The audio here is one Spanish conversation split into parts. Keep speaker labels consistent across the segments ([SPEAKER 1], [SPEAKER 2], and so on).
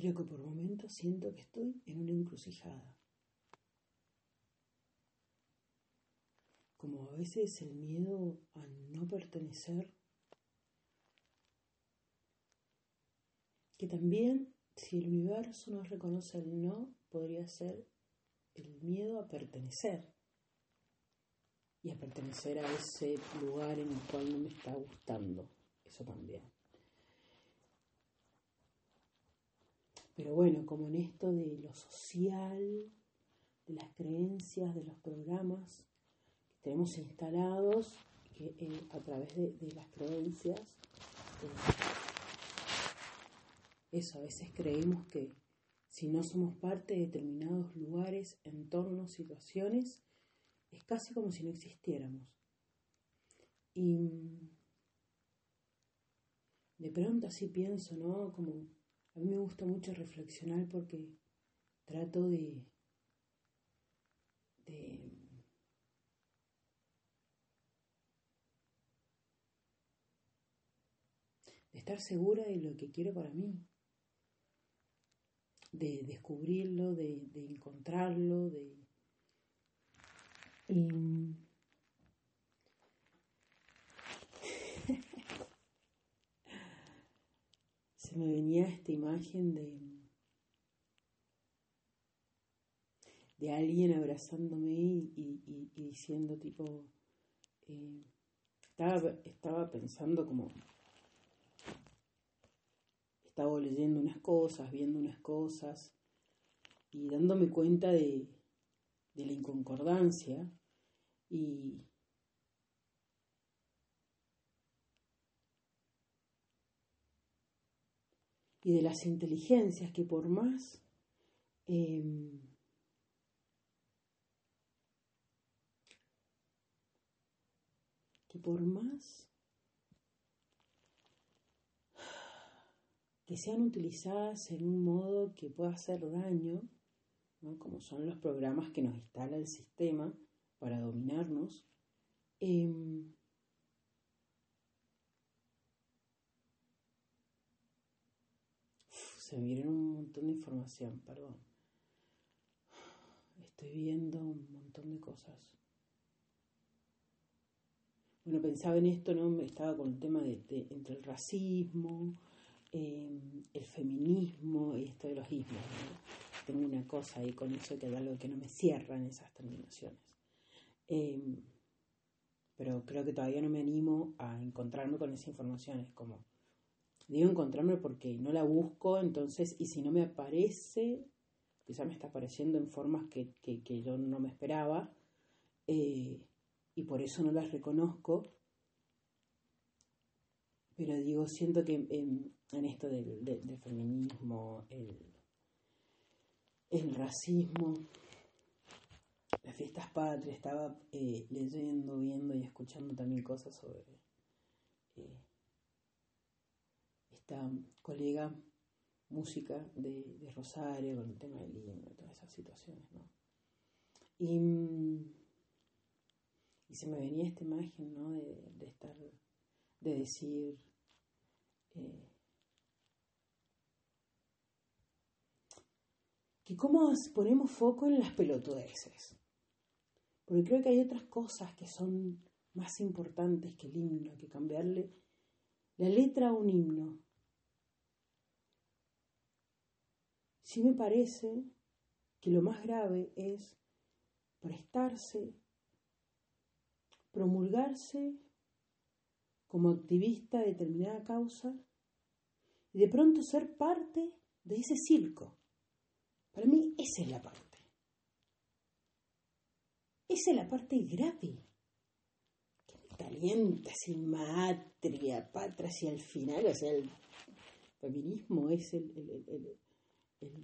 [SPEAKER 1] Creo que por momentos siento que estoy en una encrucijada. Como a veces el miedo a no pertenecer, que también si el universo no reconoce el no, podría ser el miedo a pertenecer y a pertenecer a ese lugar en el cual no me está gustando. Eso también. Pero bueno, como en esto de lo social, de las creencias, de los programas que tenemos instalados que, eh, a través de, las creencias, eh, eso, a veces creemos que si no somos parte de determinados lugares, entornos, situaciones, es casi como si no existiéramos. Y de pronto así pienso, ¿no? Como a mí me gusta mucho reflexionar porque trato de, de, de estar segura de lo que quiero para mí, de descubrirlo, de, de encontrarlo, de... se me venía esta imagen de, de alguien abrazándome y, diciendo tipo, eh, estaba, estaba pensando como, estaba leyendo unas cosas, viendo unas cosas y dándome cuenta de, de la inconcordancia y, y de las inteligencias que por más em, que por más que sean utilizadas en un modo que pueda hacer daño, como son los programas que nos instala el sistema para dominarnos, em, se me viene un montón de información, perdón. Estoy viendo un montón de cosas. Bueno, pensaba en esto, ¿no? Estaba con el tema de, entre el racismo, em, el feminismo y esto de los ismos. Tengo una cosa ahí con eso que hay algo que no me cierra en esas terminaciones. Em, pero creo que todavía no me animo a encontrarme con esa información. Es como, digo encontrarme porque no la busco, entonces, y si no me aparece, quizá me está apareciendo en formas que, yo no me esperaba, eh, y por eso no las reconozco, pero digo, siento que en, esto del, feminismo, el, el, racismo, las fiestas patrias, estaba eh, leyendo, viendo y escuchando también cosas sobre... Eh, colega música de, Rosario con el tema del himno, todas esas situaciones, ¿no? Y, se me venía esta imagen, ¿no? De, estar, de decir, eh, que cómo ponemos foco en las pelotudeces. Porque creo que hay otras cosas que son más importantes que el himno, que cambiarle la letra a un himno. Sí me parece que lo más grave es prestarse, promulgarse como activista de determinada causa y de pronto ser parte de ese circo. Para mí esa es la parte. Esa es la parte grave. Que me calienta sin matria, patria, y al final, o sea, el feminismo es el el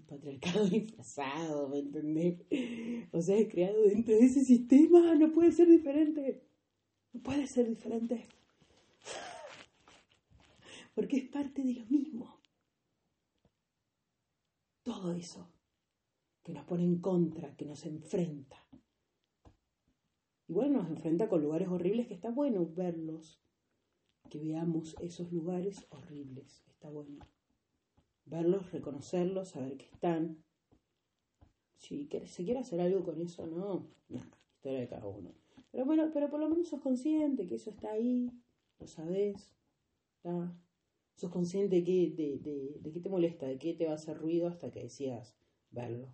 [SPEAKER 1] patriarcado disfrazado, ¿me entendés? O sea, es creado dentro de ese sistema, no puede ser diferente. No puede ser diferente. Porque es parte de lo mismo. Todo eso que nos pone en contra, que nos enfrenta. Igual nos enfrenta con lugares horribles que está bueno verlos, que veamos esos lugares horribles, está bueno. Verlos, reconocerlos, saber que están. Si se quiere hacer algo con eso, no, nada, historia de cada uno. Pero bueno, pero por lo menos sos consciente que eso está ahí, lo sabes, sos consciente de de, de, qué te molesta, de qué te va a hacer ruido hasta que decidas verlo.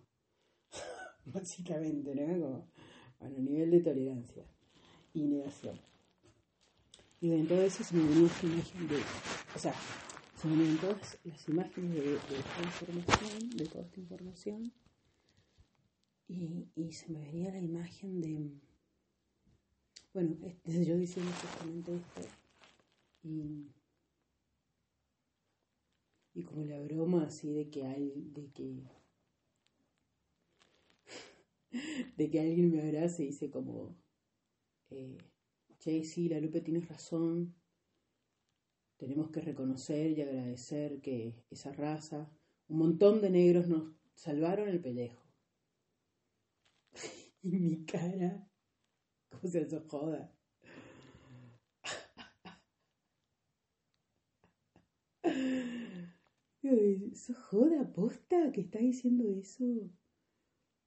[SPEAKER 1] Básicamente, ¿no? Como, bueno, nivel de tolerancia y negación. Y bueno, todo eso se me venía esta imagen de, o sea, se todas las imágenes de, esta información, de toda esta información, y, se me venía la imagen de, bueno, yo diciendo justamente esto, y, y como la broma así de que de que de que alguien me abrace y dice como eh, che sí la Lupe tienes razón tenemos que reconocer y agradecer que esa raza, un montón de negros nos salvaron el pellejo. y mi cara, ¿cómo se eso joda? ¿Eso joda posta que está diciendo eso?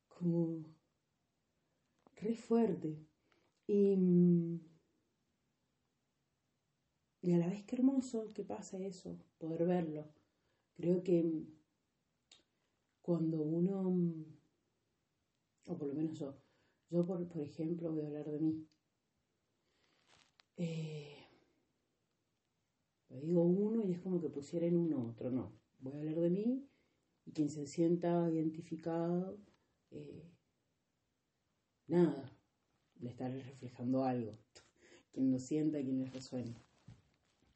[SPEAKER 1] Como re fuerte. Y mm, y a la vez que hermoso que pasa eso, poder verlo. Creo que cuando uno, o por lo menos yo, yo por, por ejemplo voy a hablar de mí. Eh, digo uno y es como que pusiera en uno otro, no. Voy a hablar de mí y quien se sienta identificado, eh, nada, le estaré reflejando algo. Quien lo sienta, quien le resuene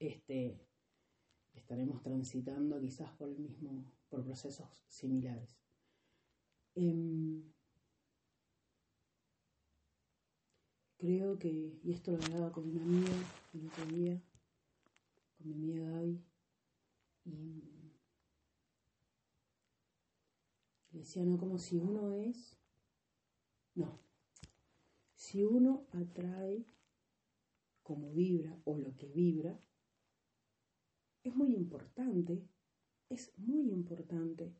[SPEAKER 1] este, estaremos transitando quizás por el mismo, por procesos similares. Em, creo que, y esto lo hablaba con una amiga el otro día, con mi amiga Gaby, y decía, no, como si uno es, no, si uno atrae como vibra o lo que vibra, es muy importante, es muy importante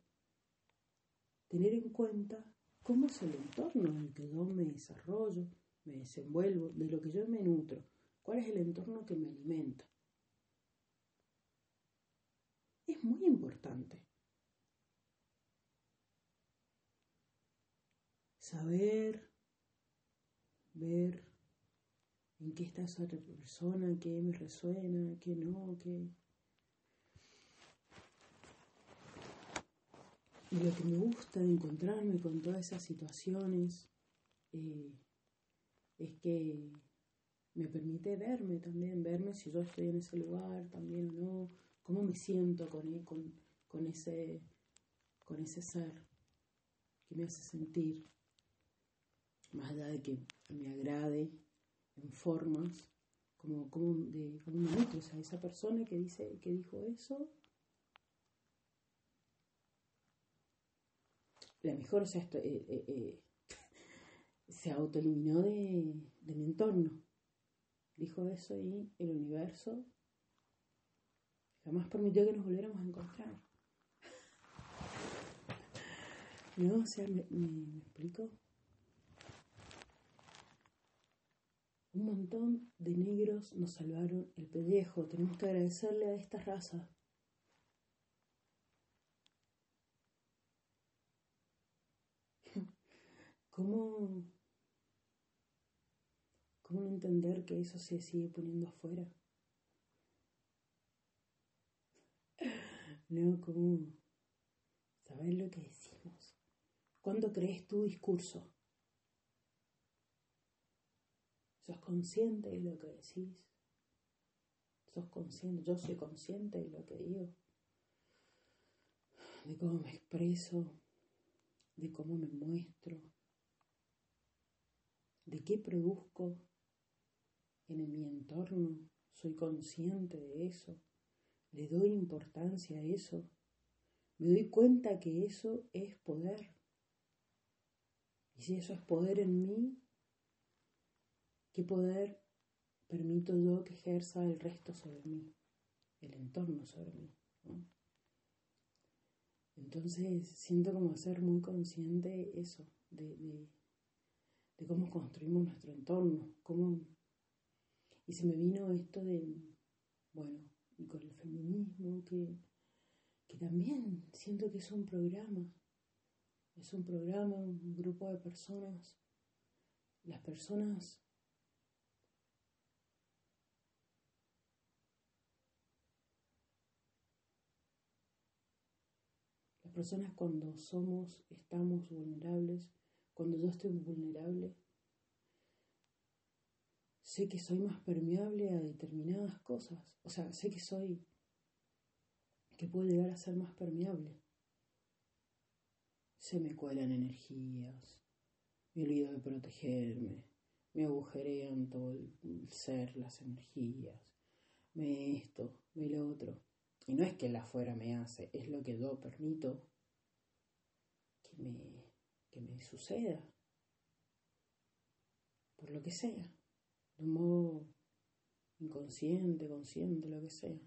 [SPEAKER 1] tener en cuenta cómo es el entorno en el que yo me desarrollo, me desenvuelvo, de lo que yo me nutro, cuál es el entorno que me alimenta. Es muy importante. Saber, ver en qué está esa persona, qué me resuena, qué no, qué Y lo que me gusta de encontrarme con todas esas situaciones eh, es que me permite verme también, verme si yo estoy en ese lugar también o no, cómo me siento con, e, con, con, ese, con ese ser que me hace sentir, más allá de que me agrade en formas, como, como de como o sea, esa persona que dice, que dijo eso, la mejor, o sea, esto, eh, eh, eh, se autoeliminó de, de mi entorno. Dijo eso y el universo jamás permitió que nos volviéramos a encontrar. ¿No? O sea, ¿me, me, explico? Un montón de negros nos salvaron el pellejo. Tenemos que agradecerle a esta raza. ¿Cómo, cómo no entender que eso se sigue poniendo afuera? No, ¿cómo saber lo que decimos? ¿Cuándo crees tu discurso? ¿Sos consciente de lo que decís? ¿Sos consciente? Yo soy consciente de lo que digo, de cómo me expreso, de cómo me muestro de qué produzco en mi entorno, soy consciente de eso, le doy importancia a eso, me doy cuenta que eso es poder. Y si eso es poder en mí, ¿qué poder permito yo que ejerza el resto sobre mí, el entorno sobre mí? Entonces siento como ser muy consciente eso, de, de, de cómo construimos nuestro entorno, cómo... Y se me vino esto de, bueno, y con el feminismo, que, que también siento que es un programa, es un programa, un grupo de personas. Las personas Las personas cuando somos, estamos vulnerables, cuando yo estoy vulnerable, sé que soy más permeable a determinadas cosas. O sea, sé que soy, que puedo llegar a ser más permeable. Se me cuelan energías, me olvido de protegerme, me agujerean todo el ser, las energías, me esto, me lo otro. Y no es que el afuera me hace, es lo que yo permito que me, que me suceda. Por lo que sea. De un modo inconsciente, consciente, lo que sea.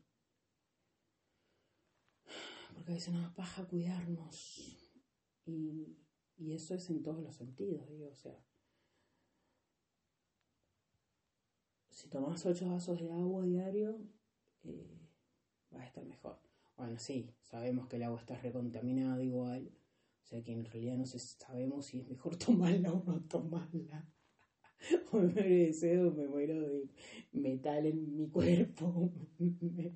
[SPEAKER 1] Porque a veces nos baja cuidarnos. Y, y eso es en todos los sentidos, digo, o sea. Si tomas ocho vasos de agua diario, eh, va a estar mejor. Bueno, sí, sabemos que el agua está recontaminada igual, o sea que en realidad no sabemos si es mejor tomarla o no tomarla. O me muero de sed o me muero de metal en mi cuerpo.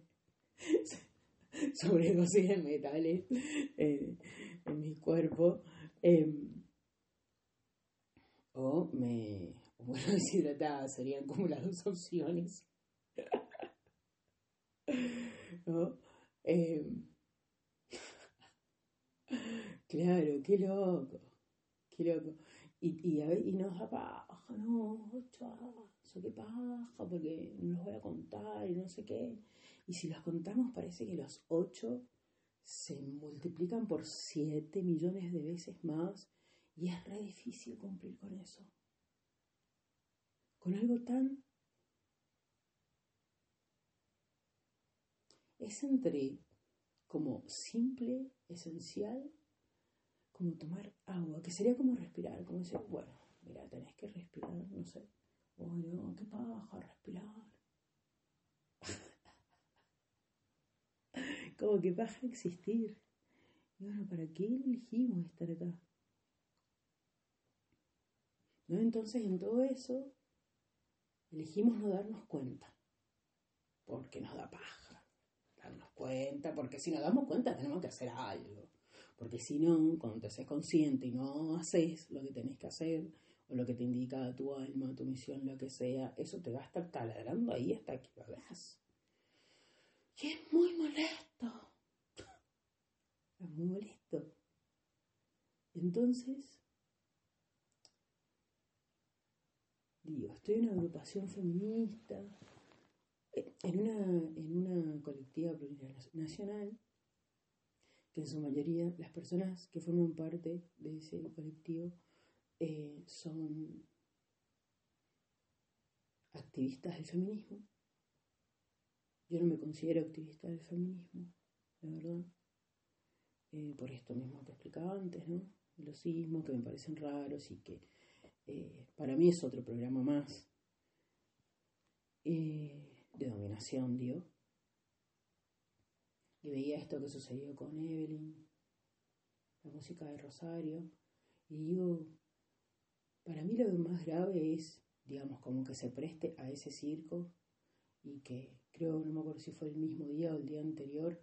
[SPEAKER 1] Sobredosis de metales en, mi cuerpo. Em, o me o muero deshidratada, serían como las dos opciones. ¿no? Em, claro, qué loco, qué loco. Y, y, nos da paja, no, ocho qué paja, porque no los voy a contar y no sé qué. Y si los contamos parece que los ocho se multiplican por siete millones de veces más y es re difícil cumplir con eso. Con algo tan es entre como simple, esencial, como tomar agua, que sería como respirar, como decir, bueno, mira, tenés que respirar, no sé, bueno, qué paja, respirar. como que paja existir. Y bueno, ¿para qué elegimos estar acá? ¿No? Entonces, en todo eso, elegimos no darnos cuenta, porque nos da paja darnos cuenta, porque si nos damos cuenta tenemos que hacer algo. Porque si no, cuando te haces consciente y no haces lo que tenés que hacer, o lo que te indica tu alma, tu misión, lo que sea, eso te va a estar taladrando ahí hasta que lo veas. Y es muy molesto. Es muy molesto. Entonces, digo, estoy en una agrupación feminista, en una, en una colectiva plurinacional, en su mayoría las personas que forman parte de ese colectivo eh, son activistas del feminismo. Yo no me considero activista del feminismo, la verdad, eh, por esto mismo que explicaba antes, ¿no? Los sismos que me parecen raros y que eh, para mí es otro programa más de dominación, digo. Y veía esto que sucedió con Evelyn, la música de Rosario, y digo, para mí lo más grave es, digamos, como que se preste a ese circo y que creo, no me acuerdo si fue el mismo día o el día anterior,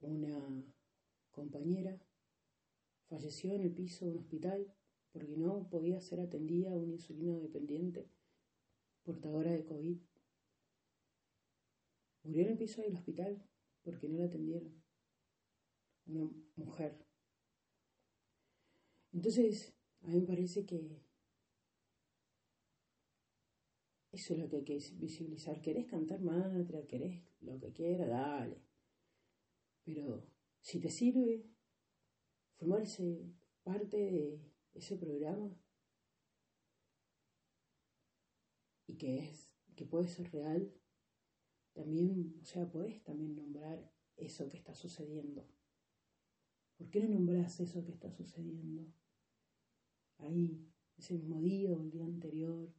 [SPEAKER 1] una compañera falleció en el piso de un hospital porque no podía ser atendida a una insulina dependiente portadora de COVID. Murió en el piso del hospital porque no la atendieron. Una mujer. Entonces, a mí me parece que eso es lo que hay que visibilizar. ¿Querés cantar mantra? ¿Querés lo que quiera? Dale. Pero si te sirve formarse parte de ese programa y que es que puede ser real, también, o sea, puedes también nombrar eso que está sucediendo. ¿Por qué no nombras eso que está sucediendo? Ahí, ese mismo día o el día anterior.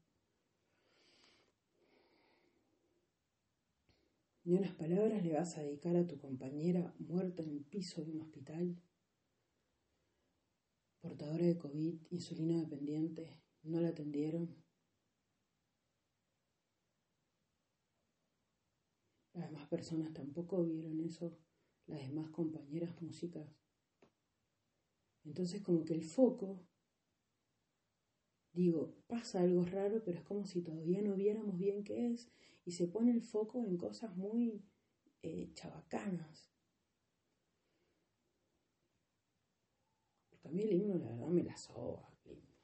[SPEAKER 1] Ni unas palabras le vas a dedicar a tu compañera muerta en el piso de un hospital, portadora de COVID, insulina dependiente, no la atendieron. Las demás personas tampoco vieron eso, las demás compañeras músicas. Entonces como que el foco, digo, pasa algo raro, pero es como si todavía no viéramos bien qué es y se pone el foco en cosas muy eh, chabacanas. Porque a mí el himno, la verdad, me la soba, el himno.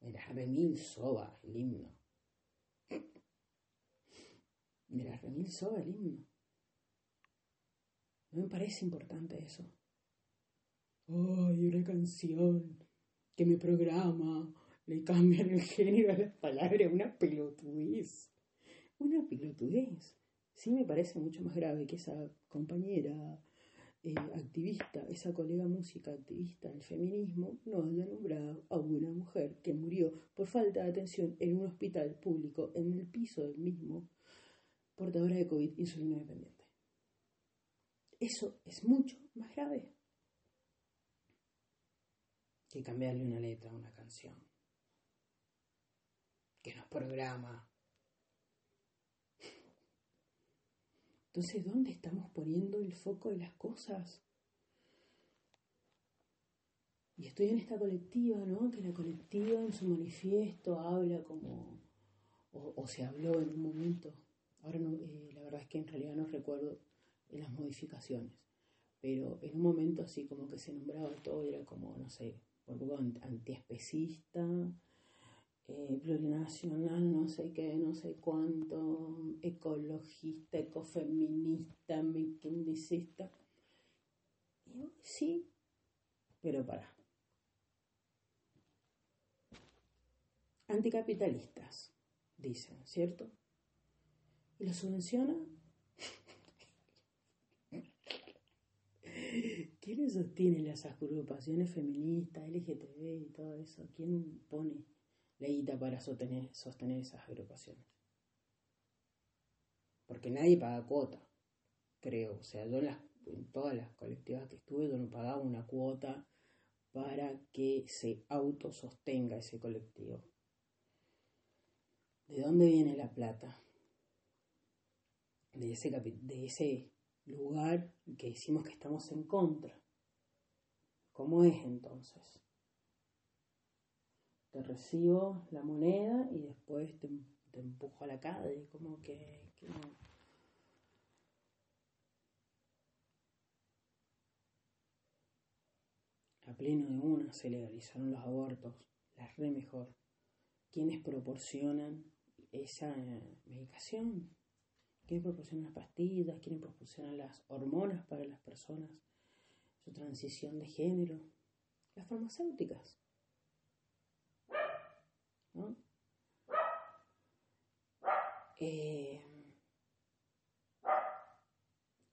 [SPEAKER 1] Me la remil soba el himno. Me la el himno. No me parece importante eso. ¡Ay, una canción que me programa! Le cambian el género a las palabras, una pelotudez una pilotudez. Sí me parece mucho más grave que esa compañera eh, activista, esa colega música activista del feminismo, no haya nombrado a una mujer que murió por falta de atención en un hospital público, en el piso del mismo, portadora de COVID insulina dependiente. Eso es mucho más grave que cambiarle una letra a una canción que nos programa Entonces, ¿dónde estamos poniendo el foco de las cosas? Y estoy en esta colectiva, ¿no? Que la colectiva en su manifiesto habla como, o, se habló en un momento, ahora eh, la verdad es que en realidad no recuerdo las modificaciones, pero en un momento así como que se nombraba todo, era como, no sé, por poco antiespecista, eh, plurinacional, no sé qué, no sé cuánto, ecologista, ecofeminista, micindicista. Y sí, pero para. Anticapitalistas, dicen, ¿cierto? ¿Y lo subvenciona? ¿Quiénes sostienen las agrupaciones feministas, LGTB y todo eso? ¿Quién pone? leída para sostener, sostener esas agrupaciones. Porque nadie paga cuota, creo. O sea, yo en, todas las colectivas que estuve, yo no pagaba una cuota para que se autosostenga ese colectivo. ¿De dónde viene la plata? De ese, de ese lugar que decimos que estamos en contra. ¿Cómo es entonces? te recibo la moneda y después te, empujo a la calle, como que, no. A pleno de una se legalizaron los abortos, la re mejor. ¿Quiénes proporcionan esa medicación? ¿Quiénes proporcionan las pastillas? ¿Quiénes proporcionan las hormonas para las personas? Su transición de género. Las farmacéuticas. Eh,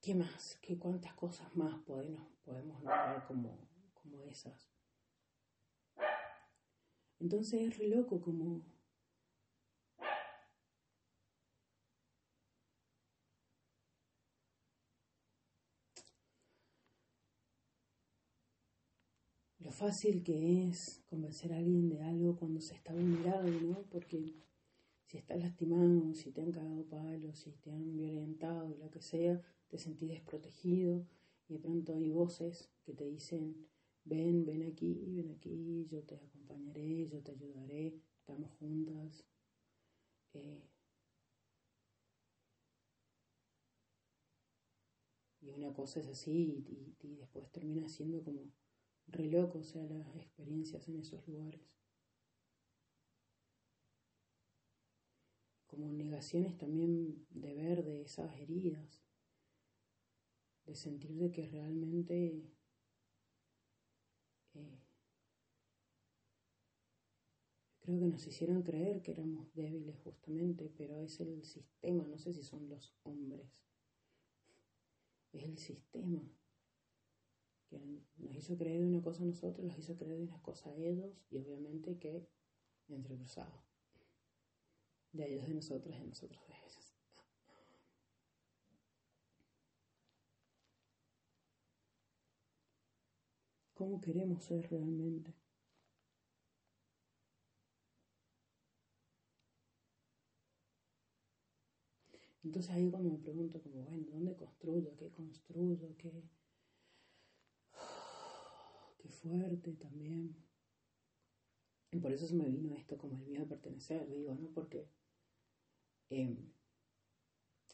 [SPEAKER 1] ¿Qué más? ¿Qué cuántas cosas más podemos, podemos nombrar como, como esas? Entonces es re loco como lo fácil que es convencer a alguien de algo cuando se está vulnerable, ¿no? Porque si estás lastimado, si te han cagado palos, si te han violentado, lo que sea, te sentís desprotegido y de pronto hay voces que te dicen, ven, ven aquí, ven aquí, yo te acompañaré, yo te ayudaré, estamos juntas. Eh, y una cosa es así y después termina siendo como re loco, o sea, las experiencias en esos lugares. Como negaciones también de ver de esas heridas, de sentir de que realmente eh, creo que nos hicieron creer que éramos débiles justamente, pero es el sistema, no sé si son los hombres, es el sistema que nos hizo creer una cosa a nosotros, los hizo creer una cosa a ellos y obviamente que entrecruzado. De ellos de nosotros, de nosotros de ellos. ¿Cómo queremos ser realmente? Entonces ahí cuando me pregunto como, bueno, ¿dónde construyo? ¿Qué construyo? ¿Qué, qué fuerte también? Y por eso se me vino esto como el miedo a pertenecer, digo, ¿no? Porque eh,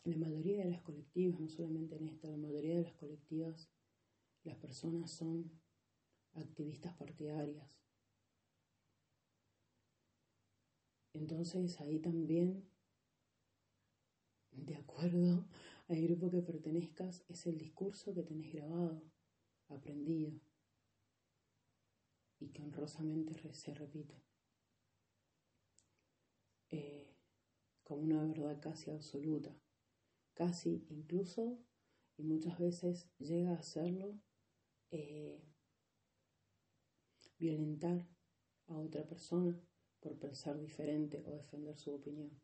[SPEAKER 1] la mayoría de las colectivas, no solamente en esta, la mayoría de las colectivas, las personas son activistas partidarias. Entonces ahí también de acuerdo al grupo que pertenezcas, es el discurso que tenés grabado, aprendido y que honrosamente se repite. Eh, como una verdad casi absoluta, casi incluso y muchas veces llega a serlo eh, violentar a otra persona por pensar diferente o defender su opinión.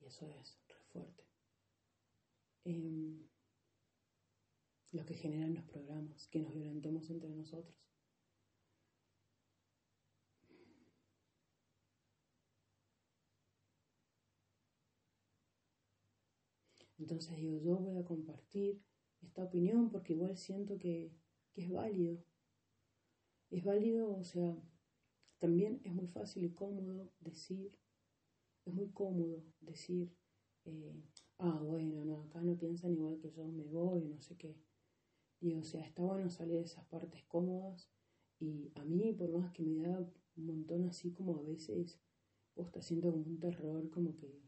[SPEAKER 1] Y eso es re fuerte. Em, lo que generan los programas, que nos violentemos entre nosotros. Entonces digo, yo voy a compartir esta opinión porque igual siento que, que es válido. Es válido, o sea, también es muy fácil y cómodo decir es muy cómodo decir, eh, ah, bueno, no, acá no piensan igual que yo, me voy, no sé qué. Y o sea, está bueno salir de esas partes cómodas y a mí, por más que me da un montón así como a veces, está siento como un terror, como que,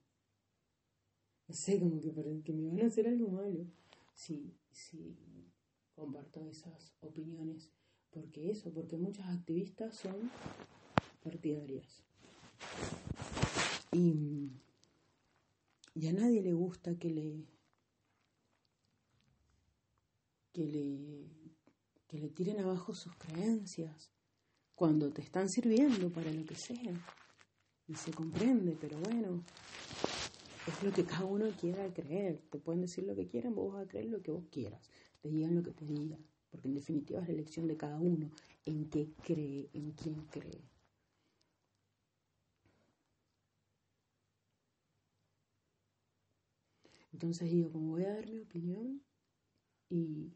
[SPEAKER 1] no sé, como que, me van a hacer algo malo. Sí, sí, comparto esas opiniones. Porque eso, porque muchas activistas son partidarias. Y, a nadie le gusta que le, que le, que le tiren abajo sus creencias cuando te están sirviendo para lo que sea. Y se comprende, pero bueno, es lo que cada uno quiera creer. Te pueden decir lo que quieran, vos vas a creer lo que vos quieras. Te digan lo que te digan. Porque en definitiva es la elección de cada uno en qué cree, en quién cree. Entonces digo, como voy a dar mi opinión y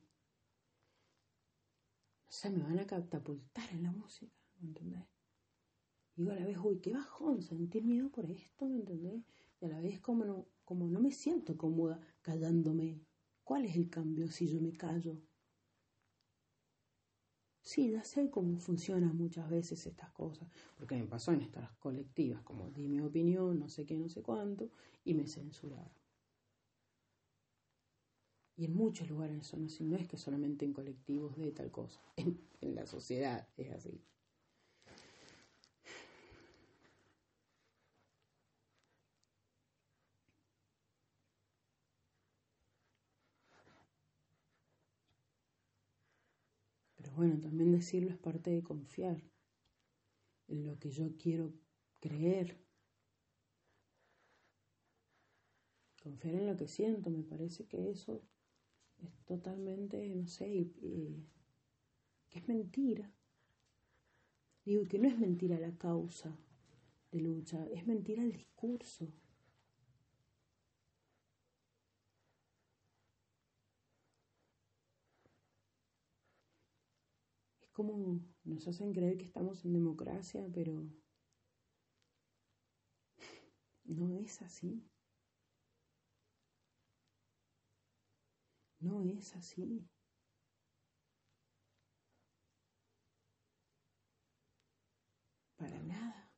[SPEAKER 1] o sea, me van a catapultar en la música, ¿me entendés? Digo a la vez, uy, qué bajón sentir miedo por esto, ¿me entendés? A la vez como no, como no me siento cómoda callándome. ¿Cuál es el cambio si yo me callo? Sí, ya sé cómo funcionan muchas veces estas cosas, porque me pasó en estas colectivas, como di mi opinión, no sé qué, no sé cuánto, y me censuraron. Y en muchos lugares son así, no es que solamente en colectivos de tal cosa, en, en la sociedad es así. Pero también decirlo es parte de confiar en lo que yo quiero creer. Confiar en lo que siento, me parece que eso es totalmente, no sé, que es mentira. Digo que no es mentira la causa de lucha, es mentira el discurso. Como nos hacen creer que estamos en democracia, pero no es así. No es así. Para nada.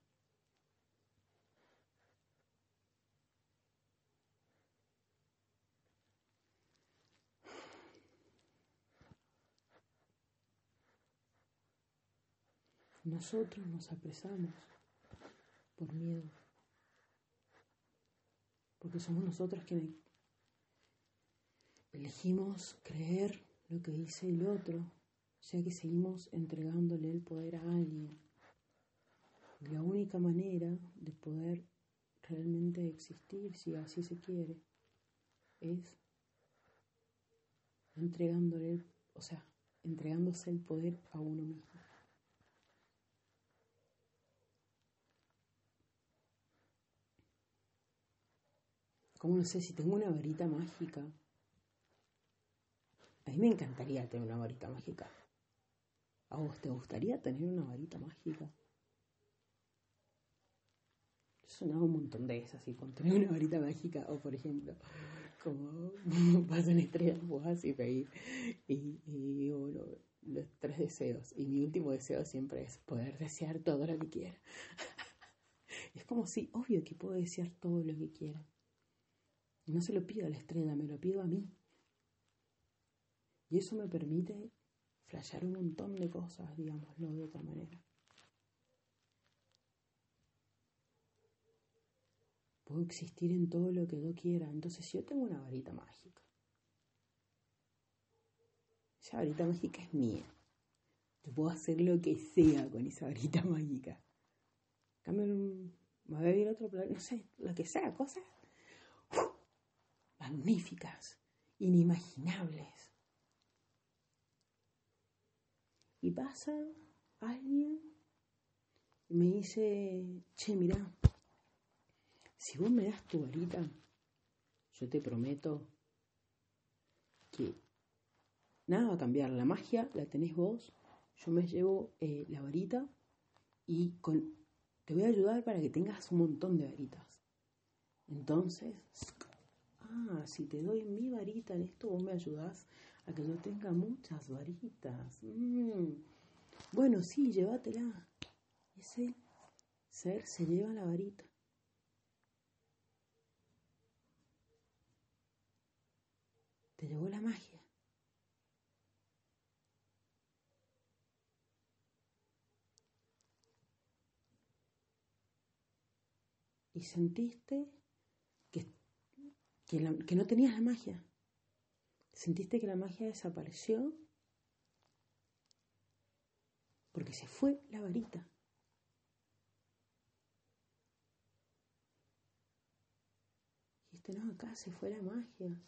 [SPEAKER 1] Nosotros nos apresamos por miedo, porque somos nosotros quienes Elegimos creer lo que dice el otro, ya que seguimos entregándole el poder a alguien. la única manera de poder realmente existir, si así se quiere, es entregándole, o sea, entregándose el poder a uno mismo. Como no sé si tengo una varita mágica. A mí me encantaría tener una varita mágica. ¿A vos te gustaría tener una varita mágica? Yo sonaba un montón de esas, así, con tener una varita mágica, o por ejemplo, como vas en estrellas y pedís, y, y bueno, los tres deseos. Y mi último deseo siempre es poder desear todo lo que quiera. es como si, obvio que puedo desear todo lo que quiera. No se lo pido a la estrella, me lo pido a mí. Y eso me permite flashear un montón de cosas, digámoslo de otra manera. Puedo existir en todo lo que yo quiera. Entonces, yo tengo una varita mágica. Esa varita mágica es mía. Yo puedo hacer lo que sea con esa varita mágica. Cambio, me voy a ir otro planeta, no sé, lo que sea, cosas magníficas, inimaginables. Y pasa alguien y me dice, che, mira, si vos me das tu varita, yo te prometo que nada va a cambiar. La magia la tenés vos, yo me llevo eh, la varita y con, te voy a ayudar para que tengas un montón de varitas. Entonces, ah, si te doy mi varita en esto, vos me ayudás a que yo tenga muchas varitas. Mm. Bueno, sí, llévatela. Ese ser se lleva la varita. Te llevó la magia. Y sentiste que, no tenías la magia. Sentiste que la magia desapareció porque se fue la varita. Dijiste, no, acá se fue la magia.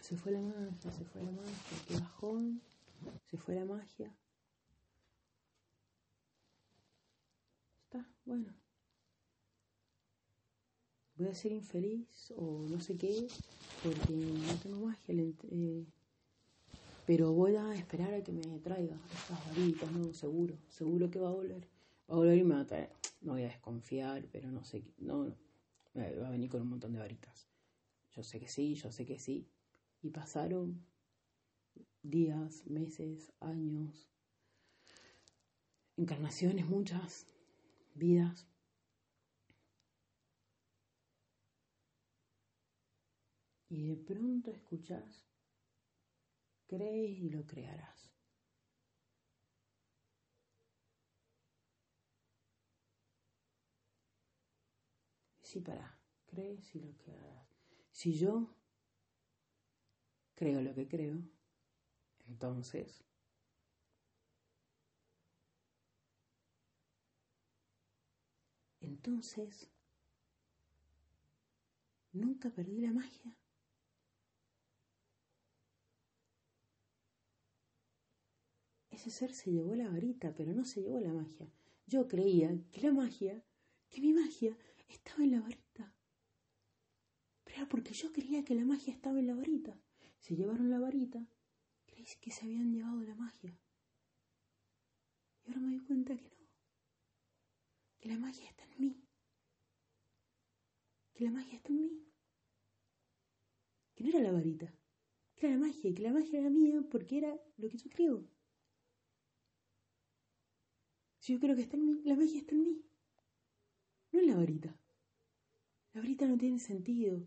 [SPEAKER 1] Se fue la magia, se fue la magia, qué bajón, se fue la magia. Está, bueno voy a ser infeliz o no sé qué, porque no tengo magia. Eh, pero voy a esperar a que me traiga estas varitas, no, seguro, seguro que va a volver. Va a volver y me va a traer. No voy a desconfiar, pero no sé, no, no, va a venir con un montón de varitas. Yo sé que sí, yo sé que sí. Y pasaron días, meses, años, encarnaciones muchas, vidas. Y de pronto escuchas, crees y lo crearás. Sí, para, crees y lo crearás. Si yo creo lo que creo, entonces entonces nunca perdí la magia. Ese ser se llevó la varita, pero no se llevó la magia. Yo creía que la magia, que mi magia, estaba en la varita. Pero era porque yo creía que la magia estaba en la varita. Se llevaron la varita, creí que se habían llevado la magia. Y ahora me doy cuenta que no. Que la magia está en mí. Que la magia está en mí. Que no era la varita. Que era la magia. Que la magia era mía porque era lo que yo creo. Yo creo que está en mí, la magia está en mí. No en la varita. La varita no tiene sentido.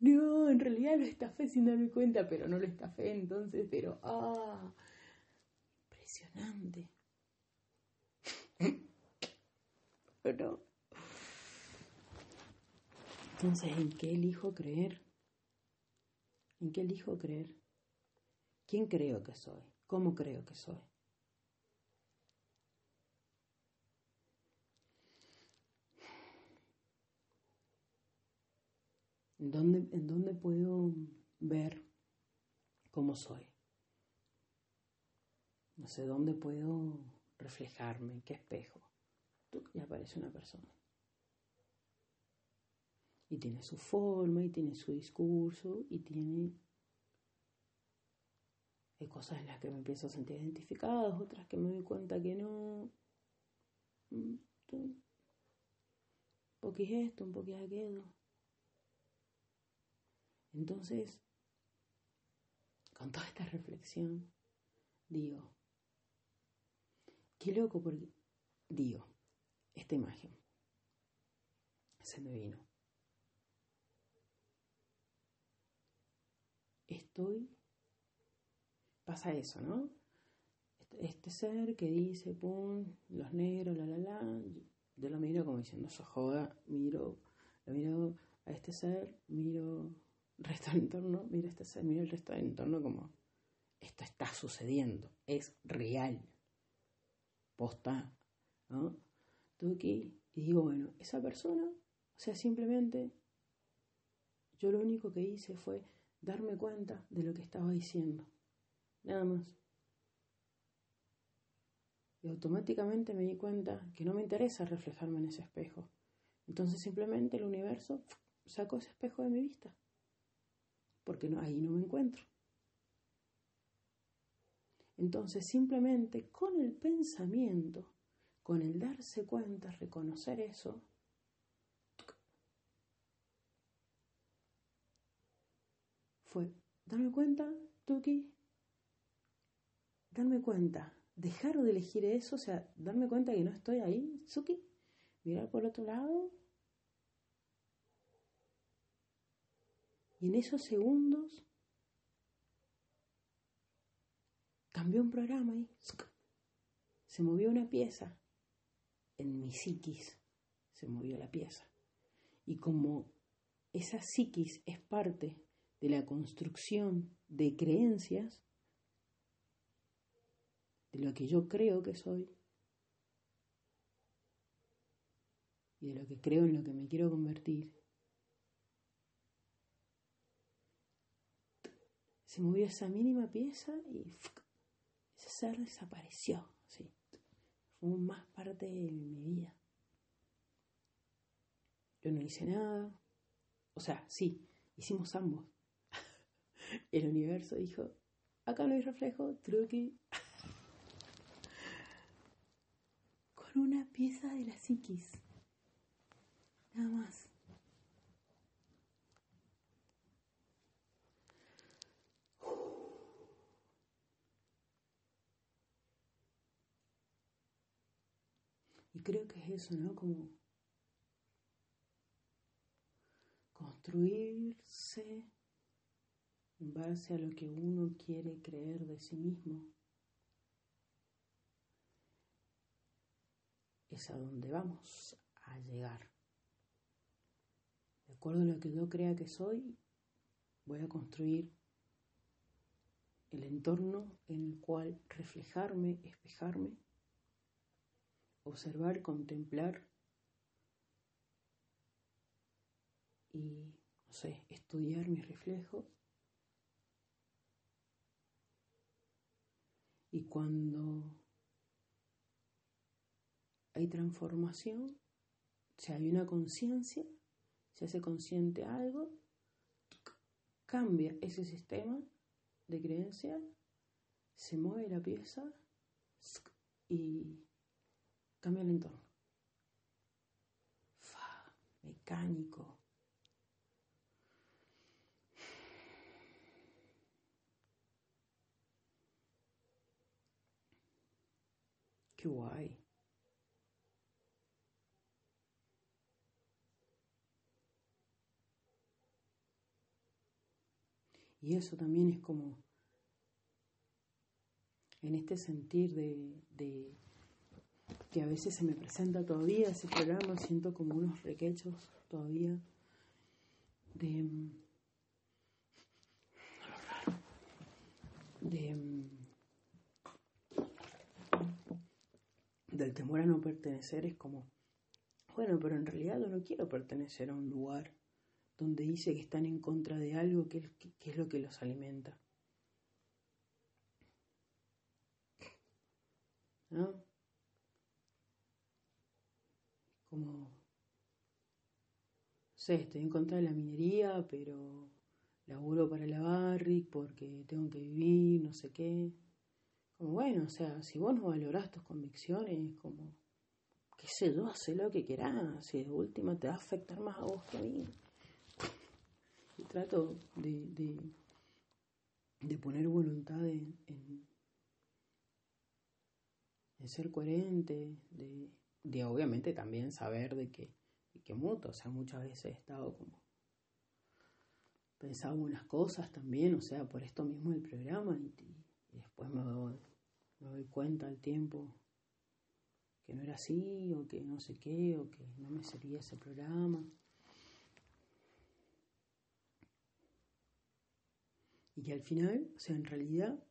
[SPEAKER 1] No, en realidad lo estafé sin darme cuenta, pero no lo estafé entonces, pero ah, impresionante. no. Entonces, ¿en qué elijo creer? ¿En qué elijo creer? ¿Quién creo que soy? ¿Cómo creo que soy? ¿En dónde, ¿En dónde puedo ver cómo soy? No sé dónde puedo reflejarme, en qué espejo. Y aparece una persona. Y tiene su forma, y tiene su discurso, y tiene hay cosas en las que me empiezo a sentir identificada, otras que me doy cuenta que no. Un poquito esto, un poquito aquello. Entonces, con toda esta reflexión, digo, qué loco porque, digo, esta imagen se me vino. Estoy, pasa eso, ¿no? Este, este ser que dice, pum, los negros, la, la, la, yo lo miro como diciendo, eso joda, miro, lo miro a este ser, miro resto del entorno, mira este ser, mira el resto del entorno como, esto está sucediendo, es real, posta, ¿no? Estoy y digo, bueno, esa persona, o sea, simplemente yo lo único que hice fue darme cuenta de lo que estaba diciendo. Nada más. Y automáticamente me di cuenta que no me interesa reflejarme en ese espejo. Entonces simplemente el universo sacó ese espejo de mi vista. Porque no, ahí no me encuentro. Entonces simplemente con el pensamiento, con el darse cuenta, reconocer eso, fue darme cuenta, Tuki, darme cuenta, dejar de elegir eso, o sea, darme cuenta que no estoy ahí, Suki, mirar por otro lado. Y en esos segundos cambió un programa y se movió una pieza. En mi psiquis se movió la pieza. Y como esa psiquis es parte de la construcción de creencias, de lo que yo creo que soy y de lo que creo en lo que me quiero convertir, se movió esa mínima pieza y ese ser desapareció, sí. Fue más parte de mi vida. Yo no hice nada. O sea, sí, hicimos ambos. El universo dijo, acá no hay reflejo, truqui. Con una pieza de la psiquis. Nada más. Y creo que es eso, ¿no? Como construirse en base a lo que uno quiere creer de sí mismo. Es a donde vamos a llegar. De acuerdo a lo que yo crea que soy, voy a construir el entorno en el cual reflejarme, espejarme observar, contemplar y, no sé, estudiar mi reflejo. Y cuando hay transformación, si hay una conciencia, se hace consciente algo, cambia ese sistema de creencia, se mueve la pieza y Cambia el entorno. Fa, mecánico. Qué. Y eso también es como en este sentir de, de que a veces se me presenta todavía ese programa, siento como unos requechos todavía de, de, del temor a no pertenecer es como, bueno, pero en realidad yo no quiero pertenecer a un lugar donde dice que están en contra de algo que, es lo que los alimenta. ¿No? Como, sé, estoy en contra de la minería, pero laburo para la Barrick porque tengo que vivir, no sé qué. Como bueno, o sea, si vos no valorás tus convicciones, como, qué sé yo, haz lo que quieras, si de última te va a afectar más a vos que a mí. Y trato de, de, poner voluntad en, en, ser coherente, de, de, obviamente también saber de que, de que muto, o sea, muchas veces he estado como pensaba unas cosas también, o sea, por esto mismo el programa y, después me doy, me doy cuenta al tiempo que no era así o que no sé qué o que no me servía ese programa. Y que al final, o sea, en realidad,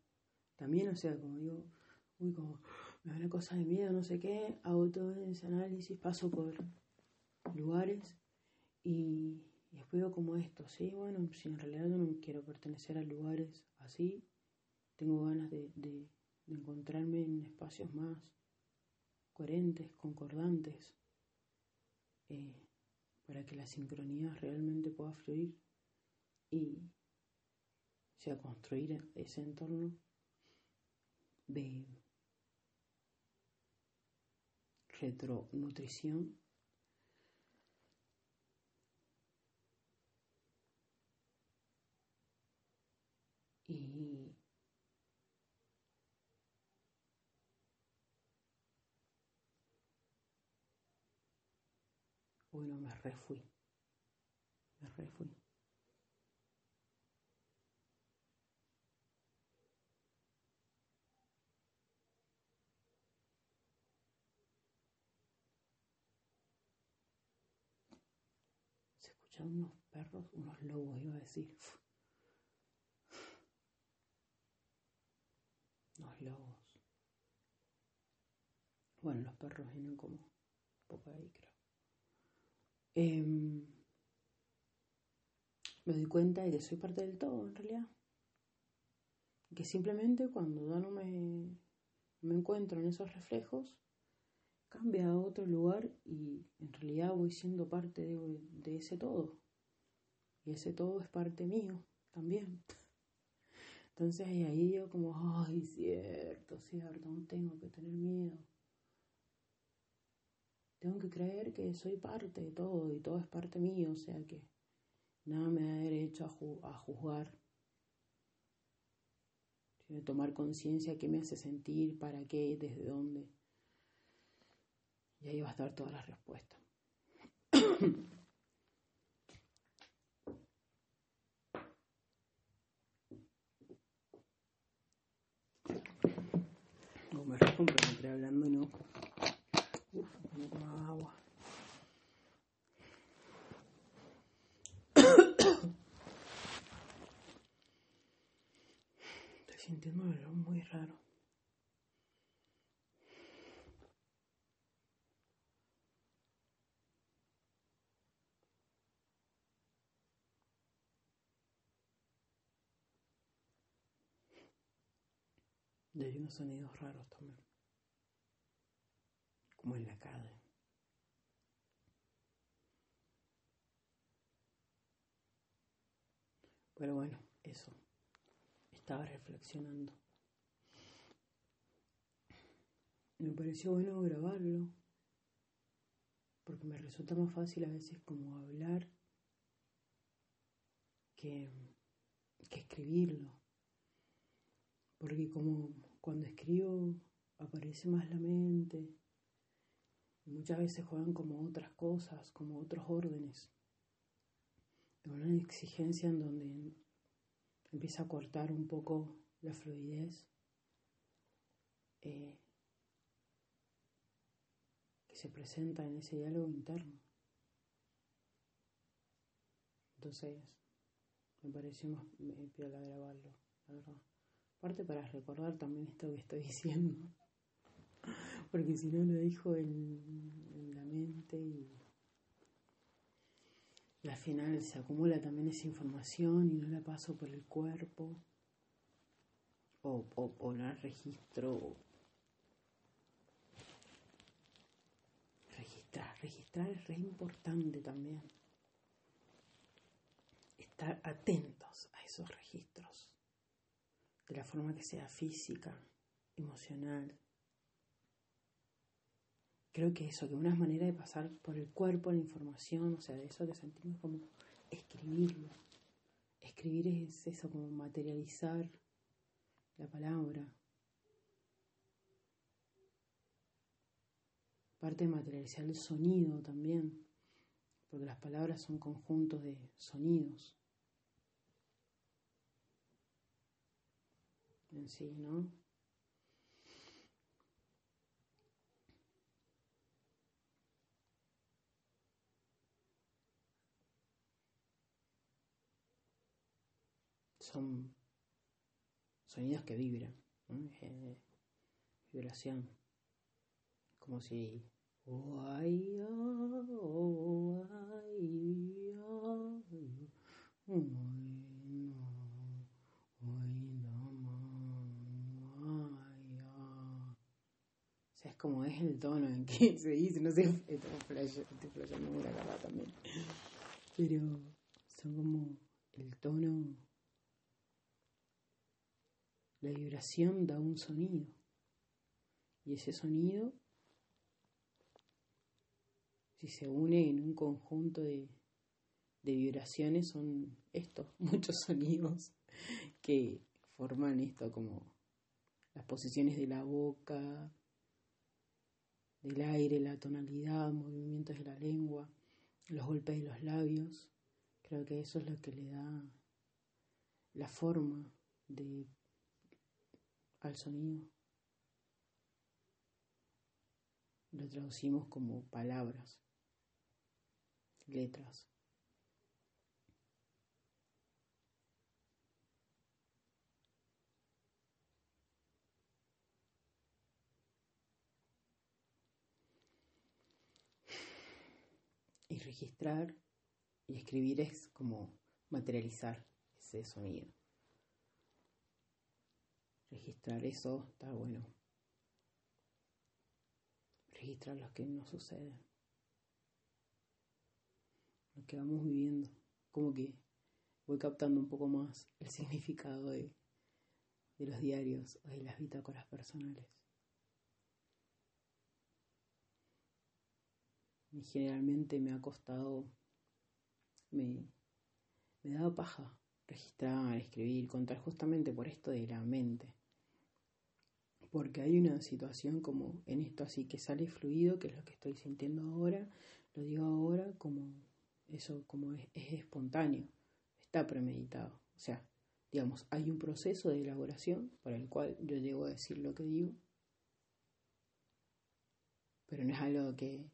[SPEAKER 1] también, o sea, como digo, uy, como me una cosa de miedo, no sé qué, hago todo ese análisis, paso por lugares y, después veo como esto, sí, bueno, si en realidad no quiero pertenecer a lugares así, tengo ganas de, de, encontrarme en espacios más coherentes, concordantes, eh, para que la sincronía realmente pueda fluir y sea construir ese entorno de retronutrición Y bueno, me refui. Me refui. Unos perros, unos lobos, iba a decir. los lobos. Bueno, los perros vienen como un poco ahí, creo. Em, me doy cuenta de que soy parte del todo, en realidad. Que simplemente cuando ya no me, me encuentro en esos reflejos, cambia a otro lugar y en realidad voy siendo parte de, ese todo. Y ese todo es parte mío también. Entonces ahí yo como, ay, cierto, cierto, no tengo que tener miedo. Tengo que creer que soy parte de todo y todo es parte mío, o sea que nada me da derecho a, a juzgar. Sino tomar conciencia qué me hace sentir, para qué, desde dónde. Y ahí va a estar toda la respuesta. pero entré hablando no. Uf, no agua. Estoy sintiendo algo muy raro. Hay unos sonidos raros también como en la calle. Pero bueno, eso. Estaba reflexionando. Me pareció bueno grabarlo, porque me resulta más fácil a veces como hablar que, que escribirlo. Porque como cuando escribo aparece más la mente, muchas veces juegan como otras cosas, como otros órdenes. Una exigencia en donde empieza a cortar un poco la fluidez eh, que se presenta en ese diálogo interno. Entonces, me pareció más piola grabarlo, la verdad. Aparte para recordar también esto que estoy diciendo. Porque si no lo dejo en, la mente y, al final se acumula también esa información y no la paso por el cuerpo o, o, la registro. Registrar, registrar es re importante también. Estar atentos a esos registros, de la forma que sea física, emocional. Creo que eso, que una manera de pasar por el cuerpo la información, o sea, de eso que sentimos como escribirlo. Escribir es eso, como materializar la palabra. Parte de materializar el sonido también, porque las palabras son conjuntos de sonidos. En ¿no? Son sonidos que vibran, eh, vibración, como si como es el tono en que se dice, no sé, estoy flasheando muy acá también. Pero son como el tono la vibración da un sonido. Y ese sonido, si se une en un conjunto de, vibraciones, son estos, muchos sonidos que forman esto como las posiciones de la boca, del aire, la tonalidad, movimientos de la lengua, los golpes de los labios. Creo que eso es lo que le da la forma al sonido. Lo traducimos como palabras, letras. Y registrar y escribir es como materializar ese sonido registrar eso está bueno. Registrar lo que nos sucede. Lo que vamos viviendo. Como que voy captando un poco más el significado de, de los diarios o de las bitácoras personales. Generalmente me ha costado, me, me da paja registrar, escribir, contar justamente por esto de la mente. Porque hay una situación como en esto así que sale fluido, que es lo que estoy sintiendo ahora, lo digo ahora como eso, como es, es espontáneo, está premeditado. O sea, digamos, hay un proceso de elaboración para el cual yo llego a decir lo que digo, pero no es algo que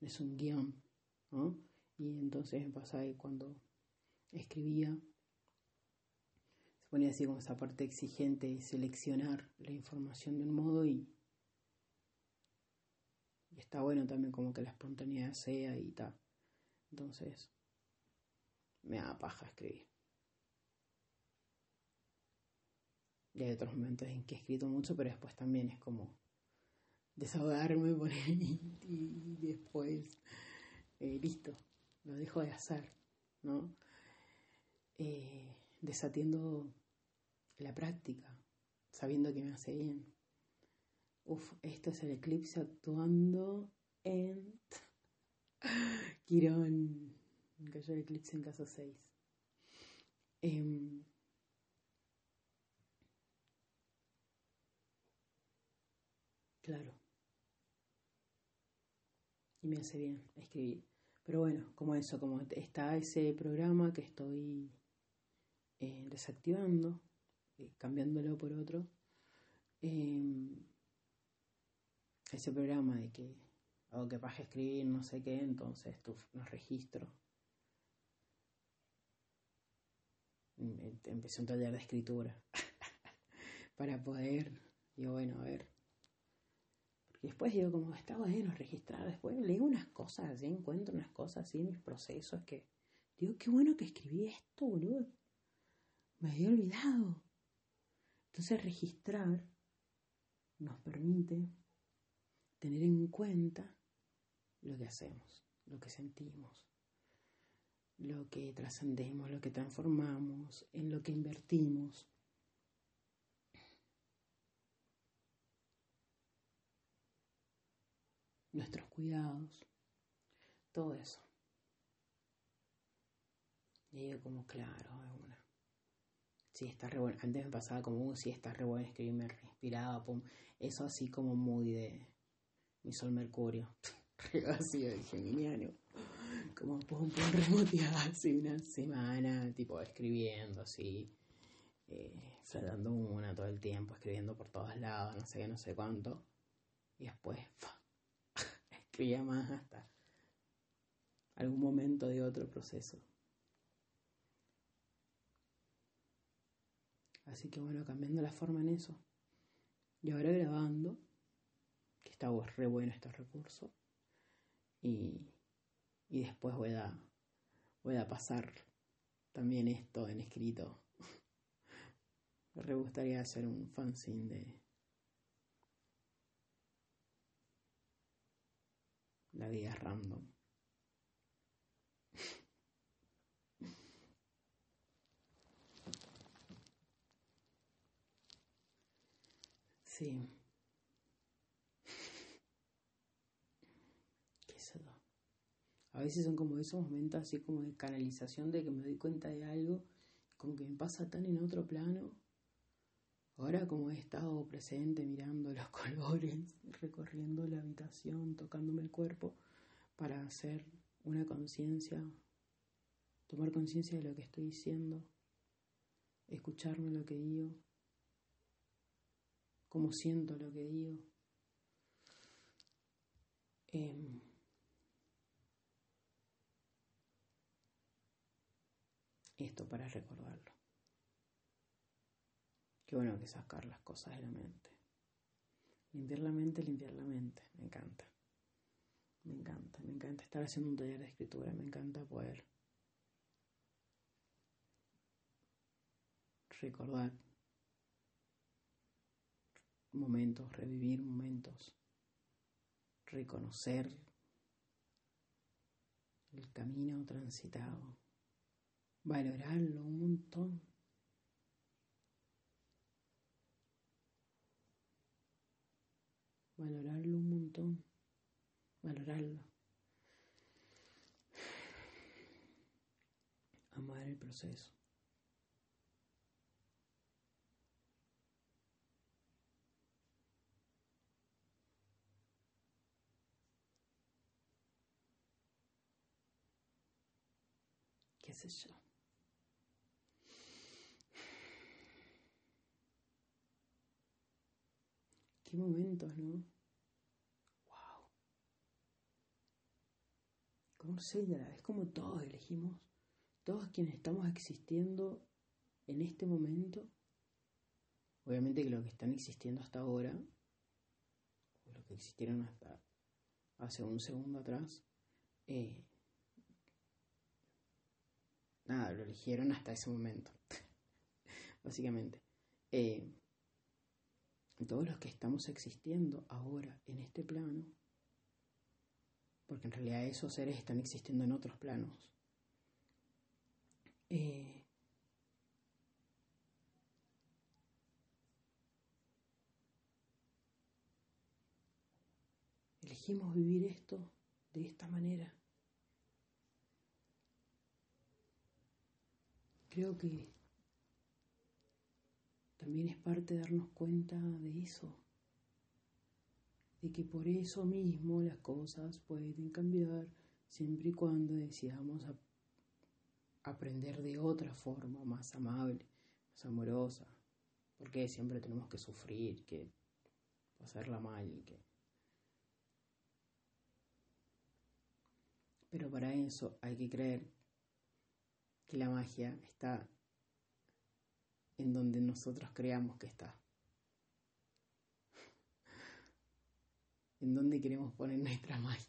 [SPEAKER 1] es un guion, ¿no? Y entonces me pasa que cuando escribía, se ponía así como esa parte exigente de seleccionar la información de un modo y, está bueno también como que la espontaneidad sea y tal. Entonces, me da paja escribir. Y hay otros momentos en que he escrito mucho, pero después también es como desahogarme por ahí y, después, eh, listo, lo dejo de hacer, ¿no? eh, desatiendo la práctica, sabiendo que me hace bien. Uf, esto es el eclipse actuando en Quirón. Cayó el eclipse en casa 6. Em, claro. Y me hace bien escribir. Pero bueno, como eso, como está ese programa que estoy eh, desactivando, eh, cambiándolo por otro, em, ese programa de que hago que paje escribir no sé qué, entonces tú no registro. Em, empecé un taller de escritura para poder, digo, bueno, a ver. Porque después digo, como está bueno registrar, después leo unas cosas así, encuentro unas cosas así en mis procesos que digo, qué bueno que escribí esto, boludo. Me había olvidado. Entonces registrar nos permite tener en cuenta lo que hacemos, lo que sentimos, lo que trascendemos, lo que transformamos, en lo que invertimos. Nuestros cuidados, todo eso. Y como, claro, una. Sí, está re bueno. Antes me pasaba como, uh, sí, está re bueno escribir, me respiraba, pum. Eso así como muy de mi sol mercurio. así de geminiano como pum, pum, remoteada así una semana, tipo escribiendo así, eh, una todo el tiempo, escribiendo por todos lados, no sé qué, no sé cuánto. Y después, más hasta algún momento de otro proceso. Así que bueno, cambiando la forma en eso. Y ahora grabando, que está re bueno este recurso. Y y después voy a, voy a pasar también esto en escrito. Me gustaría hacer un fanzine de la vida random. Sí. A veces son como esos momentos así como de canalización de que me doy cuenta de algo, como que me pasa tan en otro plano. Ahora como he estado presente mirando los colores, recorriendo la habitación, tocándome el cuerpo para hacer una conciencia, tomar conciencia de lo que estoy diciendo, escucharme lo que digo, cómo siento lo que digo. Em, esto para recordarlo. Qué bueno que sacar las cosas de la mente. Limpiar la mente, limpiar la mente. Me encanta. Me encanta. Me encanta estar haciendo un taller de escritura. Me encanta poder recordar momentos, revivir momentos, reconocer el camino transitado valorarlo un montón. Valorarlo un montón. Valorarlo. Amar el proceso. qué. Qué momentos, ¿no? Wow. Como sé, es como todos elegimos, todos quienes estamos existiendo en este momento, obviamente que lo que están existiendo hasta ahora, o lo que existieron hasta hace un segundo atrás, eh, nada, lo eligieron hasta ese momento, básicamente. Eh, todos los que estamos existiendo ahora en este plano, porque en realidad esos seres están existiendo en otros planos, eh, elegimos vivir esto de esta manera. Creo que también es parte de darnos cuenta de eso, de que por eso mismo las cosas pueden cambiar siempre y cuando decidamos aprender de otra forma, más amable, más amorosa, porque siempre tenemos que sufrir, que pasarla mal, que... Pero para eso hay que creer que la magia está en donde nosotros creamos que está. En donde queremos poner nuestra maña.